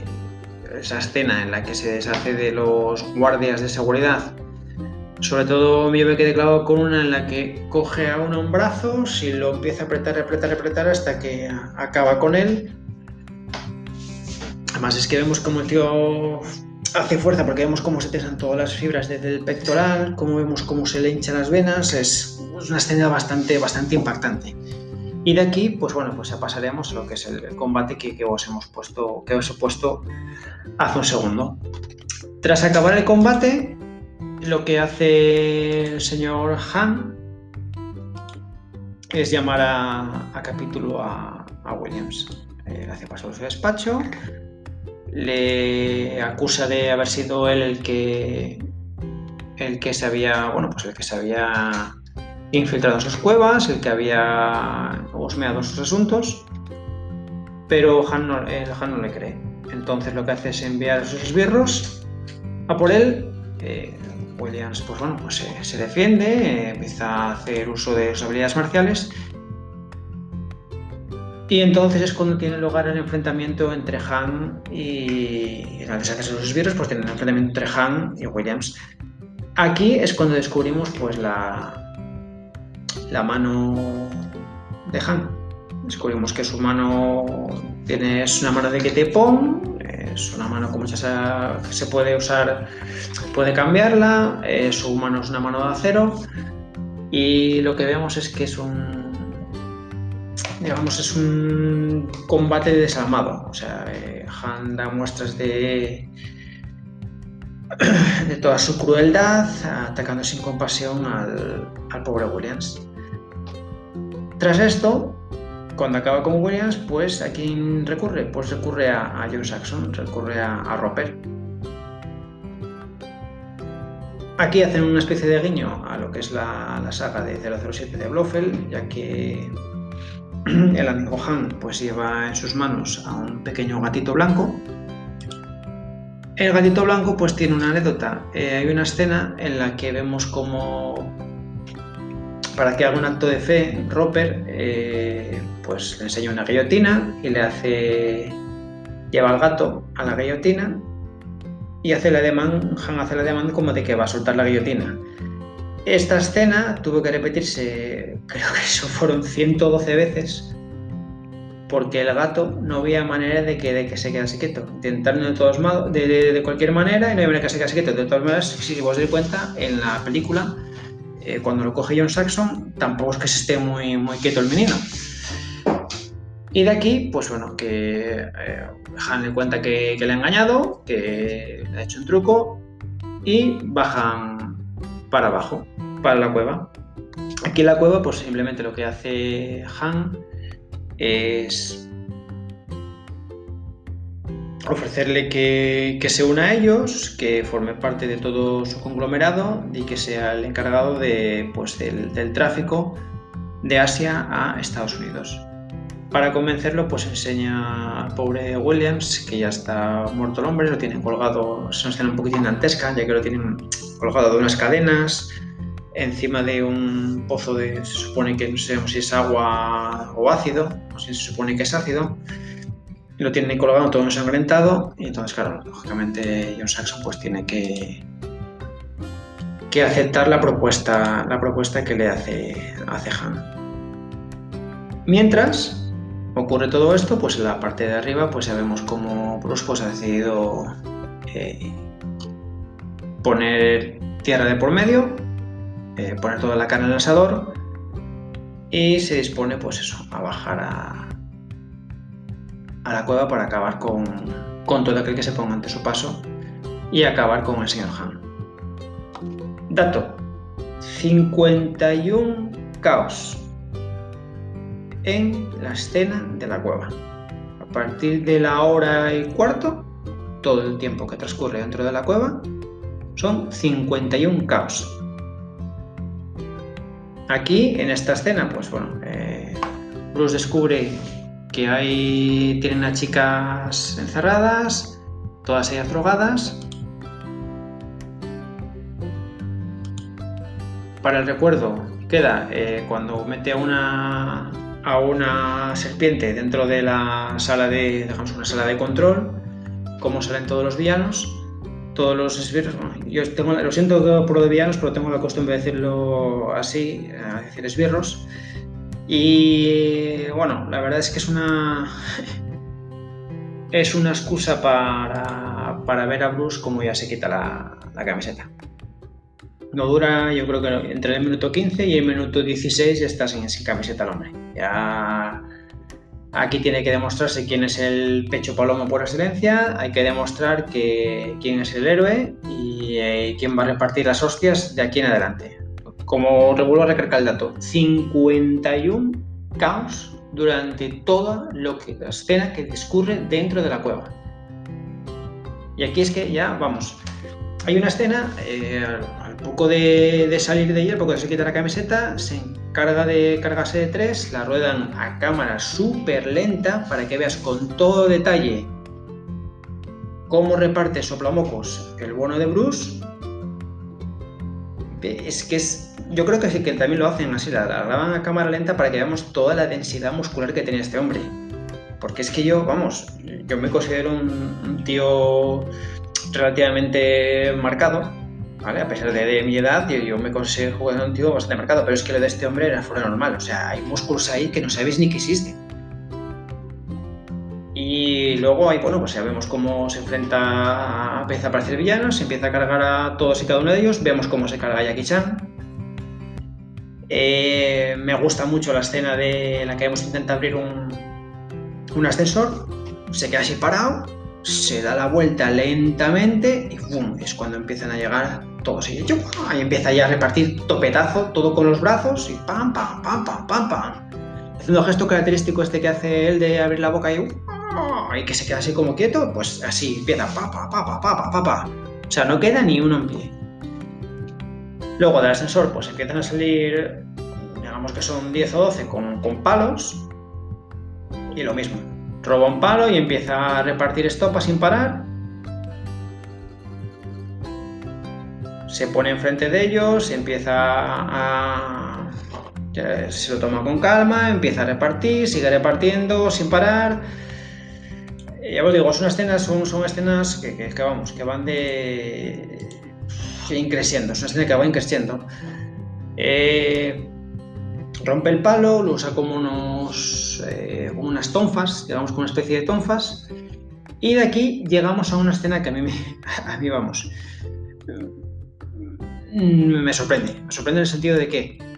esa escena en la que se deshace de los guardias de seguridad. Sobre todo yo me quedé clavado con una en la que coge a uno un brazo, si lo empieza a apretar, apretar, apretar hasta que a- acaba con él. Además es que vemos como el tío hace fuerza porque vemos cómo se tensan todas las fibras desde el pectoral, cómo vemos cómo se le hinchan las venas, es, es una escena bastante, bastante impactante. Y de aquí, pues bueno, pues ya pasaremos a lo que es el, combate que, os hemos puesto, que os he puesto hace un segundo. Tras acabar el combate, lo que hace el señor Han es llamar a, capítulo a, Williams. Eh, le hace pasar a su despacho, le acusa de haber sido él el que el que se había, bueno, pues el que se había infiltrado en sus cuevas, el que había husmeado sus asuntos, pero Han no, el Han no le cree. Entonces lo que hace es enviar a sus esbirros a por él. Eh, Williams, pues bueno, pues se, se defiende, eh, empieza a hacer uso de sus habilidades marciales. Y entonces es cuando tiene lugar el enfrentamiento entre Han y. Gracias a sus esbirros, pues tiene el enfrentamiento entre Han y Williams. Aquí es cuando descubrimos pues la, la mano de Han. Descubrimos que su mano tiene, es una mano de Ketepon, es una mano como ya se, puede usar, puede cambiarla, eh, su mano es una mano de acero y lo que vemos es que es un, digamos, es un combate desarmado, o sea, eh, Han da muestras de, de toda su crueldad, atacando sin compasión al, al pobre Williams. Tras esto, cuando acaba con Williams, pues ¿a quién recurre? Pues recurre a, John Saxon, recurre a, Roper. Aquí hacen una especie de guiño a lo que es la, saga de 007 de Blofeld, ya que [clears throat] el amigo Han pues lleva en sus manos a un pequeño gatito blanco. El gatito blanco pues tiene una anécdota. Eh, hay una escena en la que vemos como para que haga un acto de fe, Roper eh, pues le enseña una guillotina y le hace. lleva al gato a la guillotina y hace la demanda, Han hace la demanda como de que va a soltar la guillotina. Esta escena tuvo que repetirse, [laughs] creo que eso fueron 112 veces, porque el gato no había manera de que, de que se quedase quieto. Intentaron de, todos modos, de, de, cualquier manera y no había manera de que se quedase quieto. De todas maneras, si os dais cuenta, en la película eh, cuando lo coge John Saxon, tampoco es que se esté muy, muy quieto el menino. Y de aquí, pues bueno, que eh, Han le cuenta que, le ha engañado, que le ha hecho un truco y bajan para abajo, para la cueva. Aquí en la cueva, pues simplemente lo que hace Han es ofrecerle que, se una a ellos, que forme parte de todo su conglomerado y que sea el encargado de, pues, del, tráfico de Asia a Estados Unidos. Para convencerlo, pues enseña al pobre Williams, que ya está muerto el hombre, lo tienen colgado, es una escena un poquitín dantesca, ya que lo tienen colgado de unas cadenas, encima de un pozo de, se supone que no sabemos si es agua o ácido, o si se supone que es ácido, lo tienen colgado todo ensangrentado y entonces, claro, lógicamente John Saxon pues tiene que, que aceptar la propuesta, la propuesta que le hace, hace Han. Mientras ocurre todo esto, pues en la parte de arriba pues ya vemos cómo Bruce pues, ha decidido eh, poner tierra de por medio, eh, poner toda la carne en el asador y se dispone pues eso, a bajar a, a la cueva para acabar con, todo aquel que se ponga ante su paso y acabar con el señor Han. Dato: 51 caos en la escena de la cueva. A partir de la hora y cuarto, todo el tiempo que transcurre dentro de la cueva, son 51 caos. Aquí, en esta escena, pues bueno, eh, Bruce descubre que hay, tienen a chicas encerradas, todas ellas drogadas. Para el recuerdo queda eh, cuando mete a una, a una serpiente dentro de la sala de, una sala de control, cómo salen todos los villanos, todos los esbirros. yo tengo, lo siento por lo de villanos, pero tengo la costumbre de decirlo así, a decir esbirros. Y bueno, la verdad es que es una. [laughs] es una excusa para, ver a Bruce como ya se quita la, camiseta. No dura, yo creo que entre el minuto 15 y el minuto 16 ya está sin, camiseta el hombre. Ya aquí tiene que demostrarse quién es el pecho palomo por excelencia, hay que demostrar que, quién es el héroe y eh, quién va a repartir las hostias de aquí en adelante como vuelvo a recargar el dato, 51 caos durante toda lo que, la escena que discurre dentro de la cueva. Y aquí es que ya, vamos, hay una escena, eh, al poco de, salir de ella, al poco de se quita la camiseta, se encarga de cargarse de tres, la ruedan a cámara súper lenta para que veas con todo detalle cómo reparte soplamocos el bono de Bruce. Es que es yo creo que sí que también lo hacen así, la, graban a cámara lenta para que veamos toda la densidad muscular que tenía este hombre. Porque es que yo, vamos, yo me considero un, tío relativamente marcado, ¿vale? A pesar de, mi edad, yo, me considero un tío bastante marcado, pero es que lo de este hombre era fuera normal, o sea, hay músculos ahí que no sabéis ni que existen. Y luego ahí, bueno, pues ya vemos cómo se enfrenta, empieza a aparecer villanos, se empieza a cargar a todos y cada uno de ellos, vemos cómo se carga a Jackie Chan. Eh, me gusta mucho la escena de la que hemos intentado abrir un, ascensor, se queda así parado, se da la vuelta lentamente y ¡bum! es cuando empiezan a llegar todos y ahí empieza ya a repartir topetazo, todo con los brazos y pam, pam, pam, pam, pam, pam. Haciendo el gesto característico este que hace él de abrir la boca y, y que se queda así como quieto, pues así empieza pa, pa, pa, pa, pa, pa, pa. O sea, no queda ni uno en pie. Luego del ascensor, pues empiezan a salir, digamos que son 10 o 12 con, palos y lo mismo. Roba un palo y empieza a repartir estopa sin parar. Se pone enfrente de ellos, empieza a. Se lo toma con calma, empieza a repartir, sigue repartiendo sin parar. Ya os digo, son escenas, son, escenas que, que, vamos, que van de. Increciendo, es una escena que va increciendo. Eh, rompe el palo, lo usa como, unos, eh, unas tonfas, digamos como una especie de tonfas, y de aquí llegamos a una escena que a mí, me, [laughs] a mí vamos, mm, me sorprende, me sorprende en el sentido de que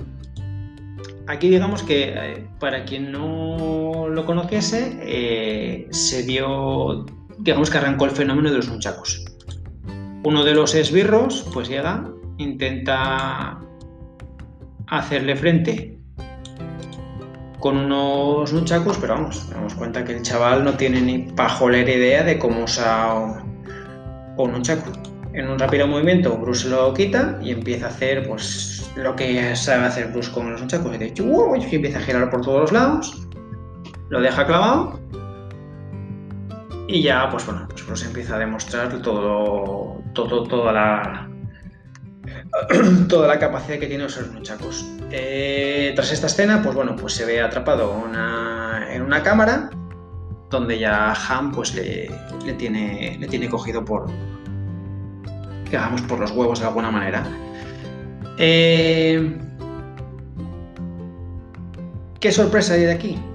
aquí digamos que eh, para quien no lo conociese, eh, se dio, digamos que arrancó el fenómeno de los muchachos. Uno de los esbirros pues llega, intenta hacerle frente con unos nunchakus, pero vamos, damos cuenta que el chaval no tiene ni pajolera idea de cómo usa un nunchaku. En un rápido movimiento, Bruce lo quita y empieza a hacer pues lo que sabe hacer Bruce con los nunchakus. Y empieza a girar por todos los lados, lo deja clavado y ya, pues bueno, pues empieza a demostrar todo, todo, toda la, [clears throat] toda la capacidad que tiene los nunchakus. Eh, tras esta escena, pues bueno, pues se ve atrapado en una cámara donde ya Han pues le, le, tiene, le tiene cogido por, digamos, por los huevos de alguna manera. Eh, ¿Qué sorpresa hay de aquí?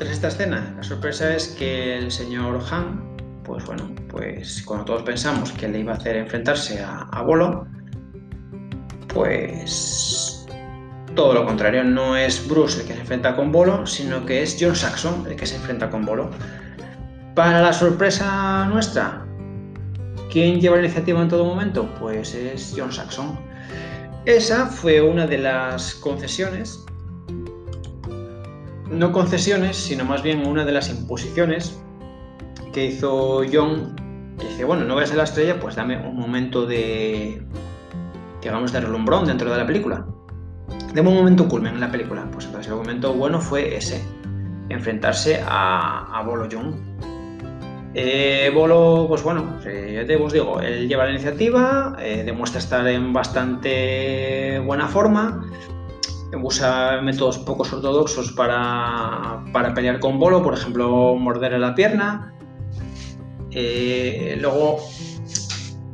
Tras esta escena, la sorpresa es que el señor Han, pues bueno, pues cuando todos pensamos que le iba a hacer enfrentarse a, a Bolo, pues todo lo contrario, no es Bruce el que se enfrenta con Bolo, sino que es John Saxon el que se enfrenta con Bolo. Para la sorpresa nuestra, ¿quién lleva la iniciativa en todo momento? Pues es John Saxon. Esa fue una de las concesiones, no concesiones, sino más bien una de las imposiciones que hizo John. dice, bueno, no ves a la estrella, pues dame un momento de, digamos, de relumbrón dentro de la película. De un momento culmen en la película. Pues entonces el momento bueno fue ese, enfrentarse a, a Bolo Young. Eh, Bolo, pues bueno, eh, ya te os digo, él lleva la iniciativa, eh, demuestra estar en bastante buena forma, usa métodos pocos ortodoxos para, para pelear con Bolo, por ejemplo, morderle la pierna. Eh, luego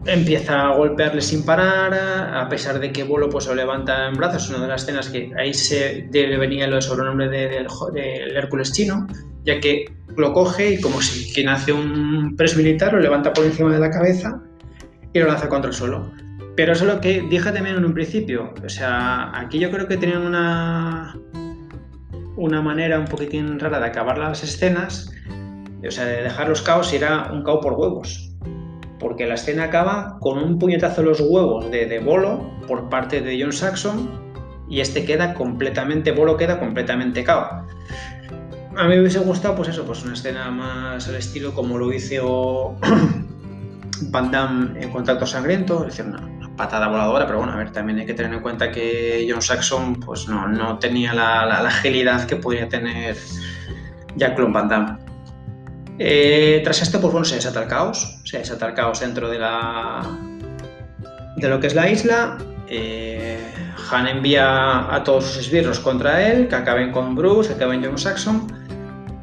empieza a golpearle sin parar, a pesar de que Bolo pues, lo levanta en brazos. Es una de las escenas que ahí se venía el sobrenombre del de, de, Hércules chino, ya que lo coge y como si quien hace un press militar lo levanta por encima de la cabeza y lo lanza contra el suelo. Pero eso es lo que dije también en un principio. O sea, aquí yo creo que tenían una, una manera un poquitín rara de acabar las escenas, o sea, de dejar los caos era un caos por huevos porque la escena acaba con un puñetazo en los huevos de, de Bolo por parte de John Saxon y este queda completamente, Bolo queda completamente cao. A mí me hubiese gustado, pues eso, pues una escena más al estilo como lo hizo [coughs] Van Damme en Contacto Sangriento, es decir, una, patada voladora, pero bueno, a ver, también hay que tener en cuenta que John Saxon pues no, no tenía la, agilidad que podría tener Jean-Claude Van Damme. Eh, tras esto, pues bueno, se desata el caos, se desata caos dentro de la de lo que es la isla. Eh, Han envía a todos sus esbirros contra él, que acaben con Bruce, acaben John Saxon.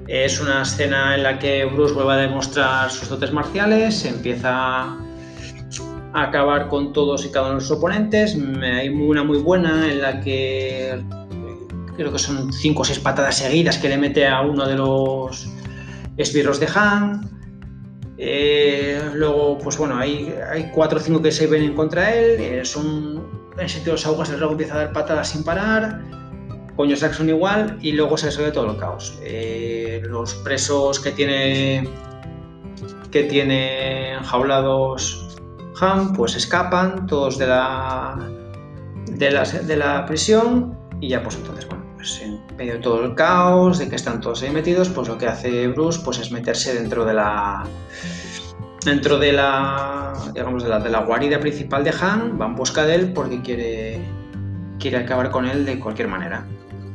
Es una escena en la que Bruce vuelve a demostrar sus dotes marciales, empieza a acabar con todos y cada uno de sus oponentes. Hay una muy buena en la que creo que son cinco o seis patadas seguidas que le mete a uno de los esbirros de Han. Eh, luego, pues bueno, hay, hay cuatro o cinco que se ven contra él. eh, son en sitio de los aguas, el empieza a dar patadas sin parar. Coño Saxon igual. Y luego se resuelve todo el caos. Eh, los presos que tiene que tiene enjaulados Han, pues escapan todos de la, de la, de la prisión. Y ya, pues entonces, bueno, pues en medio de todo el caos, de que están todos ahí metidos, pues lo que hace Bruce pues es meterse dentro de la dentro de la digamos de la, de la guarida principal de Han, va en busca de él porque quiere quiere acabar con él de cualquier manera.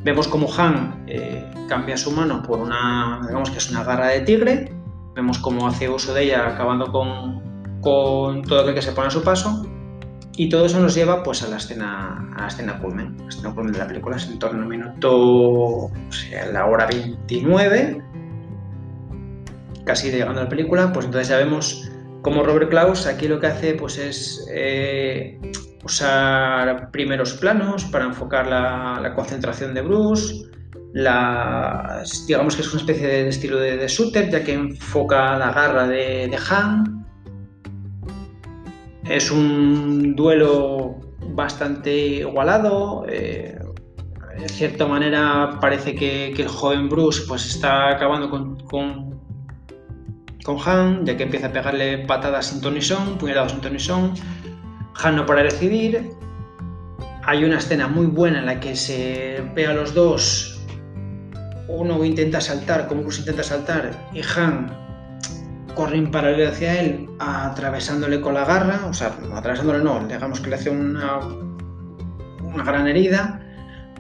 Vemos como Han eh, cambia su mano por una, digamos que es una garra de tigre, vemos cómo hace uso de ella acabando con, con todo aquel que se pone a su paso y todo eso nos lleva pues a la escena, a la escena culmen, la escena culmen de la película, es en torno al minuto, la hora 29, casi llegando a la película, pues entonces ya vemos como Robert Klaus aquí lo que hace pues es eh, usar primeros planos para enfocar la, la concentración de Bruce, la, digamos que es una especie de estilo de, de shooter, ya que enfoca la garra de, de Han, es un duelo bastante igualado. eh, de cierta manera parece que, el joven Bruce pues está acabando con, con, con Han, ya que empieza a pegarle patadas sin ton puñaladas sin ton son. Han no para de decidir. Hay una escena muy buena en la que se ve a los dos. Uno intenta saltar, como Bruce intenta saltar, y Han corre en paralelo hacia él, atravesándole con la garra, o sea, atravesándole no, digamos que le hace una, una gran herida.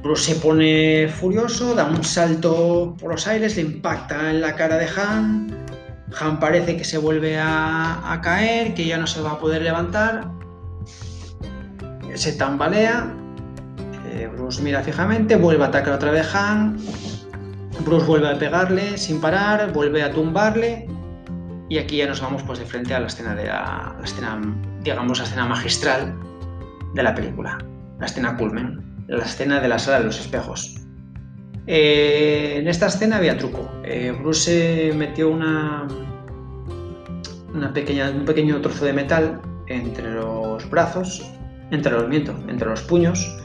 Bruce se pone furioso, da un salto por los aires, le impacta en la cara de Han. Han parece que se vuelve a, caer, que ya no se va a poder levantar. Se tambalea. Eh, Bruce mira fijamente, vuelve a atacar otra vez Han. Bruce vuelve a pegarle sin parar, vuelve a tumbarle. Y aquí ya nos vamos pues de frente a la escena de la, la escena, digamos, la escena magistral de la película, la escena culmen, la escena de la sala de los espejos. Eh, en esta escena había truco. Eh, Bruce metió una, una pequeña, un pequeño trozo de metal entre los brazos, entre los miento, entre los puños,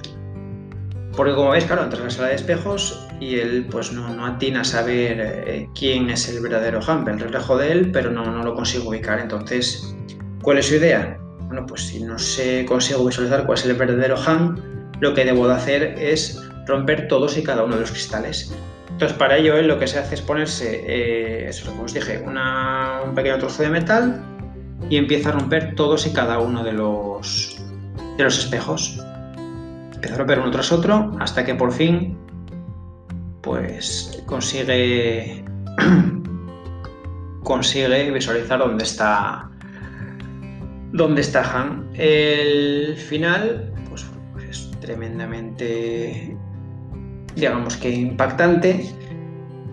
porque como veis, claro, entra en la sala de espejos y él pues no, no atina a saber eh, quién es el verdadero ve el reflejo de él, pero no, no lo consigo ubicar. Entonces, ¿cuál es su idea? Bueno, pues si no se consigo visualizar cuál es el verdadero Han, lo que debo de hacer es romper todos y cada uno de los cristales. Entonces, para ello, él lo que se hace es ponerse, eh, eso, como os dije, una- un pequeño trozo de metal y empieza a romper todos y cada uno de los, de los espejos. Empieza a romper uno tras otro hasta que por fin pues consigue [clears throat] consigue visualizar dónde está dónde está Han. El final pues es tremendamente digamos que impactante.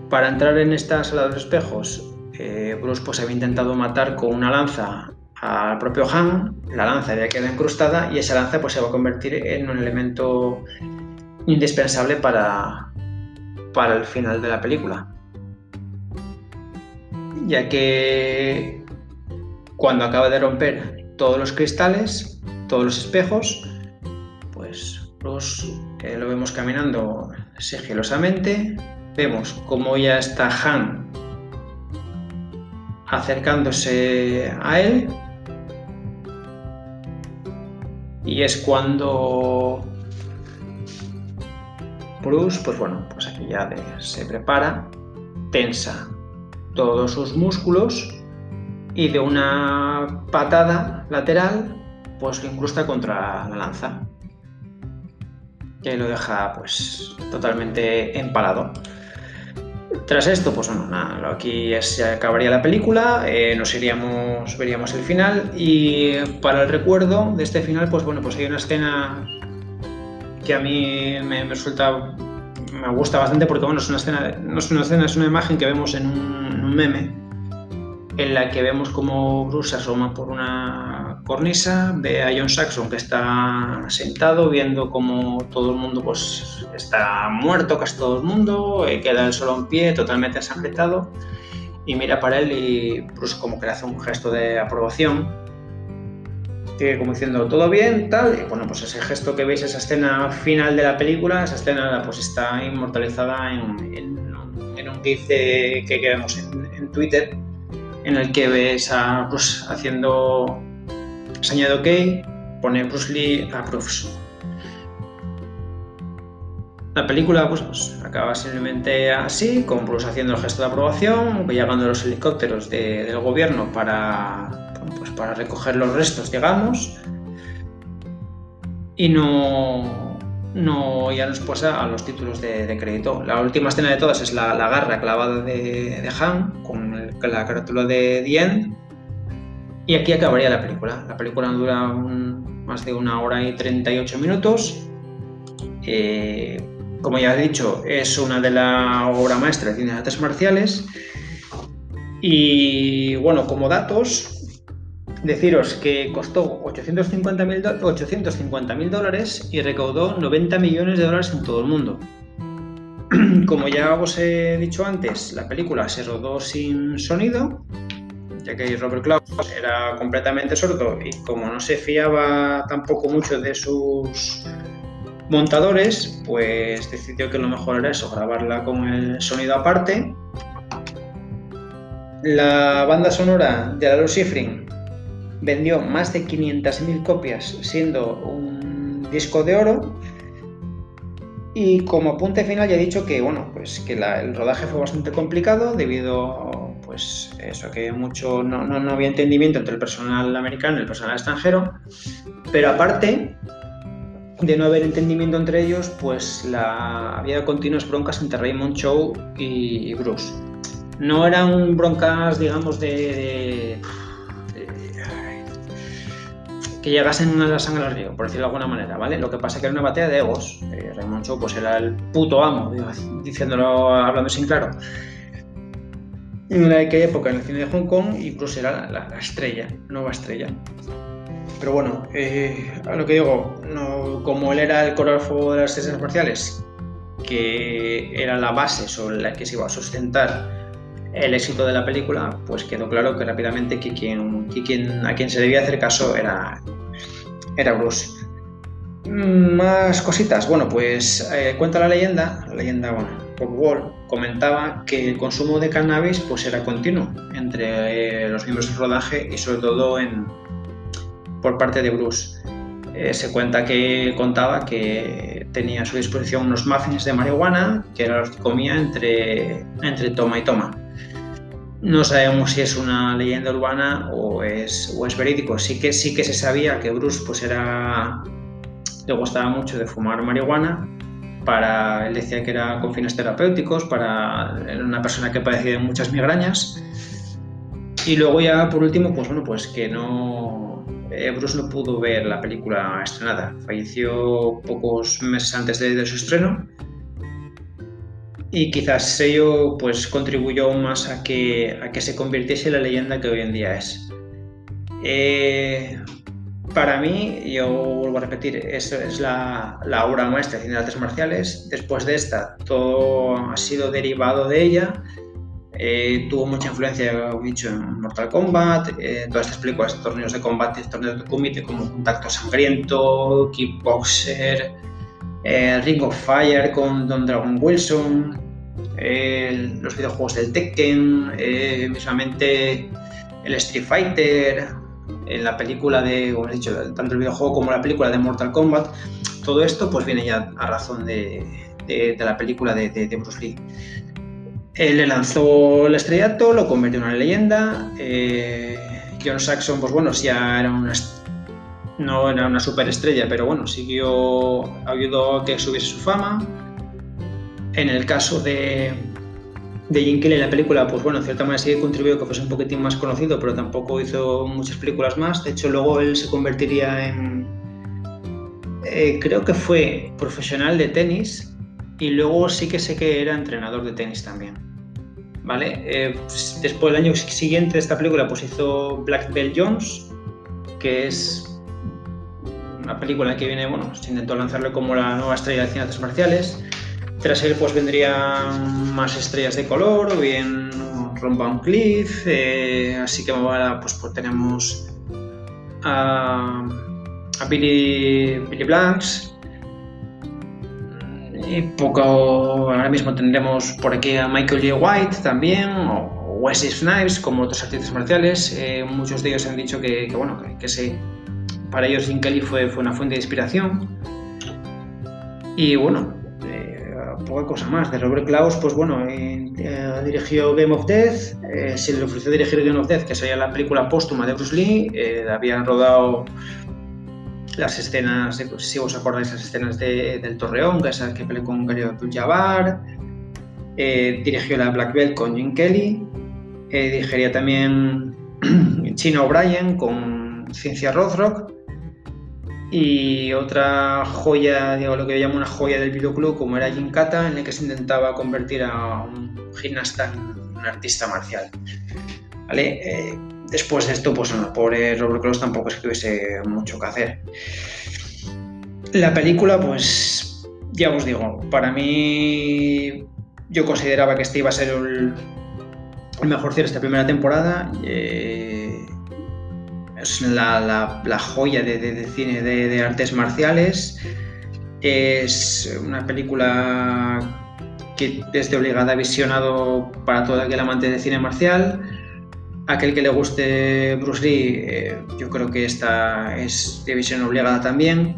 Para entrar en esta sala de los espejos, eh, Bruce pues había intentado matar con una lanza al propio Han, la lanza ya queda incrustada y esa lanza pues se va a convertir en un elemento indispensable para, para el final de la película. Ya que cuando acaba de romper todos los cristales, todos los espejos, pues Bruce eh, lo vemos caminando sigilosamente, vemos cómo ya está Han acercándose a él y es cuando Bruce, pues bueno, pues aquí ya de- se prepara, tensa todos sus músculos y de una patada lateral, pues lo incrusta contra la lanza. Que lo deja pues totalmente empalado. Tras esto, pues bueno, nada, aquí se acabaría la película, eh, nos iríamos, veríamos el final y para el recuerdo de este final, pues bueno, pues hay una escena que a mí me, me resulta, me gusta bastante porque bueno, es una escena, no es una escena, es una imagen que vemos en un, en un meme en la que vemos como Bruce se asoma por una cornisa, ve a John Saxon que está sentado viendo como todo el mundo pues está muerto, casi todo el mundo, eh, queda él solo en pie, totalmente ensangrentado, y mira para él y Bruce como que le hace un gesto de aprobación, que como diciendo todo bien, tal, y bueno, pues ese gesto que veis, esa escena final de la película, esa escena pues está inmortalizada en, en, un GIF que vemos en, Twitter, en el que ves a Bruce haciendo señal de OK, pone Bruce Lee approves. La película pues, pues, acaba simplemente así, con Bruce haciendo el gesto de aprobación, llegando los helicópteros del gobierno para, pues, para recoger los restos, digamos, y no, no ya nos pasa a los títulos de, crédito. La última escena de todas es la, garra clavada de, de Han con la carátula de The End, y aquí acabaría la película. La película dura más de una hora y 38 minutos. Eh, como ya he dicho, es una de las obras maestras de cine de artes marciales. Y bueno, como datos, deciros que costó 850 mil dólares y recaudó 90 millones de dólares en todo el mundo. [clears throat] Como ya os he dicho antes, la película se rodó sin sonido, ya que Robert Klaus era completamente sordo y como no se fiaba tampoco mucho de sus montadores, pues decidió que lo mejor era eso, grabarla con el sonido aparte. La banda sonora de Lalo Schifrin vendió más de 500.000 copias, siendo un disco de oro. Y como apunte final ya he dicho que bueno, pues que el rodaje fue bastante complicado debido pues eso que mucho no, no, no había entendimiento entre el personal americano y el personal extranjero. Pero aparte, de no haber entendimiento entre ellos, pues había continuas broncas entre Raymond Chow y, Bruce. No eran broncas, digamos, de, que llegasen a la sangre al río, por decirlo de alguna manera, ¿vale? Lo que pasa es que era una batalla de egos. Eh, Raymond pues era el puto amo, diciéndolo, hablando sin claro. En aquella época en el cine de Hong Kong Bruce era la, la estrella, nueva estrella. Pero bueno, eh, a lo que digo, como él era el coreógrafo de las artes marciales, que era la base sobre la que se iba a sustentar el éxito de la película, pues quedó claro que rápidamente que quien, a quien se debía hacer caso era, era Bruce. Más cositas. Bueno, pues eh, cuenta la leyenda, la leyenda, bueno, Bob Wall comentaba que el consumo de cannabis pues era continuo entre eh, los miembros del rodaje y sobre todo por parte de Bruce. Eh, se cuenta que contaba que tenía a su disposición unos muffins de marihuana, que era los que comía entre, entre toma y toma. No sabemos si es una leyenda urbana o es, o es verídico. Sí que, sí que se sabía que Bruce pues era, le gustaba mucho de fumar marihuana. Para, él decía que era con fines terapéuticos, para era una persona que padecía de muchas migrañas. Y luego ya por último, pues bueno, pues que no, eh, Bruce no pudo ver la película estrenada. Falleció pocos meses antes de, su estreno. Y quizás ello pues, contribuyó más a que, a que se convirtiese en la leyenda que hoy en día es. Eh, para mí, yo vuelvo a repetir, es, es la, la, obra maestra de artes marciales. Después de esta, todo ha sido derivado de ella eh, tuvo mucha influencia, como en Mortal Kombat, eh, todas estas películas, torneos de combate, torneos de combate como Contacto Sangriento, Kickboxer, eh, Ring of Fire con Don Dragon Wilson, los videojuegos del Tekken, mismamente el Street Fighter, en la película de, como he dicho, tanto el videojuego como la película de Mortal Kombat, todo esto pues viene ya a razón de, la película de, de Bruce Lee. Le lanzó el estrellato, lo convirtió en una leyenda. Eh, John Saxon, pues bueno, ya era una, no era una superestrella, pero bueno, siguió, ayudó a que subiese su fama. En el caso de, de Jim Kelly, la película, pues bueno, en cierta manera sí contribuyó a que fuese un poquitín más conocido, pero tampoco hizo muchas películas más. De hecho, luego él se convertiría en. Eh, creo que fue profesional de tenis y luego sí que sé que era entrenador de tenis también. ¿Vale? Eh, pues, después, el año siguiente de esta película, pues hizo Black Belt Jones, que es una película que viene, bueno, se intentó lanzarle como la nueva estrella de cine marciales. Tras él, pues vendrían más estrellas de color, o bien Ron Van Cleef, eh, así que ahora pues, pues tenemos a, Billy, Billy Blanks. Y poco, ahora mismo tendremos por aquí a Michael J. White también, o Wesley Snipes, como otros artistas marciales. Eh, muchos de ellos han dicho que, que bueno, que, que para ellos Kelly fue, fue una fuente de inspiración. Y bueno, eh, poca cosa más. De Robert Klaus, pues bueno, eh, dirigió Game of Death, eh, se le ofreció dirigir Game of Death, que sería la película póstuma de Bruce Lee, eh, habían rodado las escenas, si os acordáis, las escenas de- del Torreón, que es el que peleó con Gary Abdul-Jabbar, dirigió la Black Belt con Jim Kelly, dirigiría también [clears throat] Chino O'Brien con Ciencia Rothrock, y otra joya, digo, lo que yo llamo una joya del videoclub, como era Jim Kata, en el que se intentaba convertir a un gimnasta en un artista marcial. ¿Vale? Eh, después de esto, pues bueno, pobre Robert Close tampoco es que tuviese mucho que hacer. La película, pues ya os digo, para mí yo consideraba que este iba a ser el, el mejor cierre de esta primera temporada. eh, es la, la- joya de, de- de cine de, de artes marciales. Es una película que es de obligada visionado para todo aquel amante de cine marcial. Aquel que le guste Bruce Lee, eh, yo creo que esta es de visión obligada también.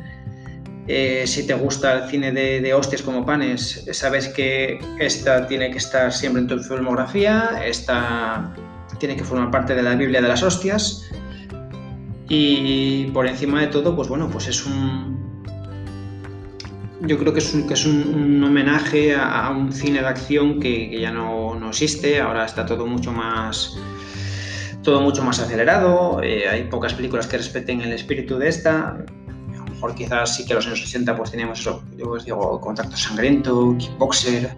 Eh, si te gusta el cine de, de hostias como panes, sabes que esta tiene que estar siempre en tu filmografía, esta tiene que formar parte de la Biblia de las hostias. Y por encima de todo, pues bueno, pues es un. Yo creo que es un, que es un, homenaje a, un cine de acción que, ya no, no existe. Ahora está todo mucho más. Todo mucho más acelerado. eh, hay pocas películas que respeten el espíritu de esta. A lo mejor quizás sí que los años 80 pues teníamos eso. Yo os digo, Contacto Sangriento, Kickboxer.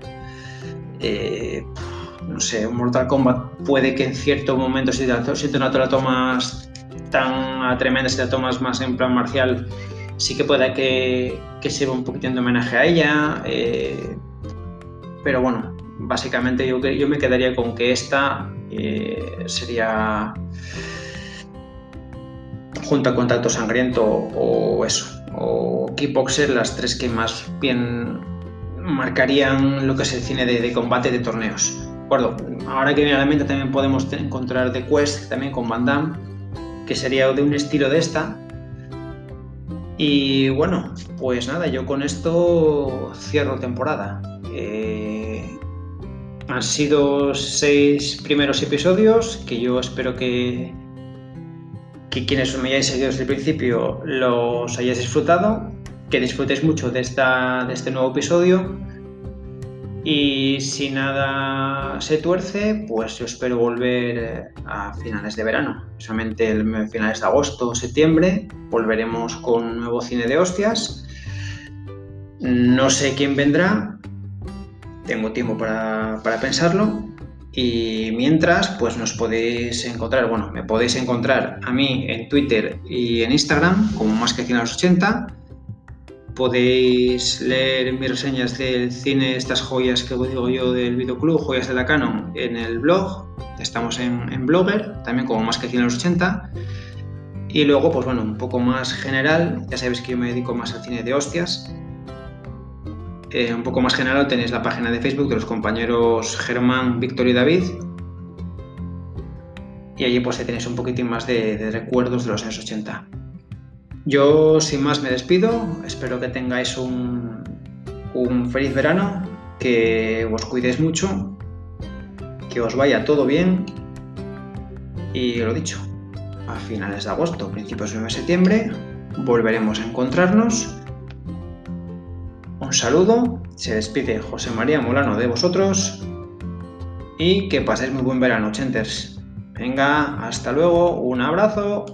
eh, no sé, Mortal Kombat puede que en cierto momento si te, si te la tomas tan tremenda, si la tomas más en plan marcial, sí que pueda que, que sirva un poquitín de homenaje a ella. eh, pero bueno, básicamente yo, yo me quedaría con que esta eh, sería junto a Contacto Sangriento o eso, o Kickboxer, las tres que más bien marcarían lo que es el cine de, combate de torneos. Ahora que viene a la mente también podemos encontrar The Quest también con Van Damme, que sería de un estilo de esta. Y bueno, pues nada, yo con esto cierro temporada. Eh, han sido seis primeros episodios que yo espero que, que quienes me hayáis seguido desde el principio los hayáis disfrutado, que disfrutéis mucho de, esta, de este nuevo episodio. Y si nada se tuerce, pues yo espero volver eh, a finales de verano. Solamente el finales de agosto o septiembre volveremos con nuevo cine de hostias. No sé quién vendrá, tengo tiempo para, para pensarlo. Y mientras, pues nos podéis encontrar, bueno, me podéis encontrar a mí en Twitter y en Instagram como más que cine a los 80 podéis leer mis reseñas del cine, estas joyas que digo yo del videoclub, joyas de la Canon, en el blog. Estamos en, en Blogger, también como más que cine a los 80. Y luego, pues bueno, un poco más general, ya sabéis que yo me dedico más al cine de hostias. Eh, un poco más general tenéis la página de Facebook de los compañeros Germán, Víctor y David. Y allí pues tenéis un poquitín más de recuerdos de los años 80. Yo sin más me despido, espero que tengáis un, feliz verano, que os cuidéis mucho, que os vaya todo bien y lo dicho, a finales de agosto, principios de septiembre, volveremos a encontrarnos. Un saludo, se despide José María Molano de vosotros y que paséis muy buen verano, chenters. Venga, hasta luego, un abrazo.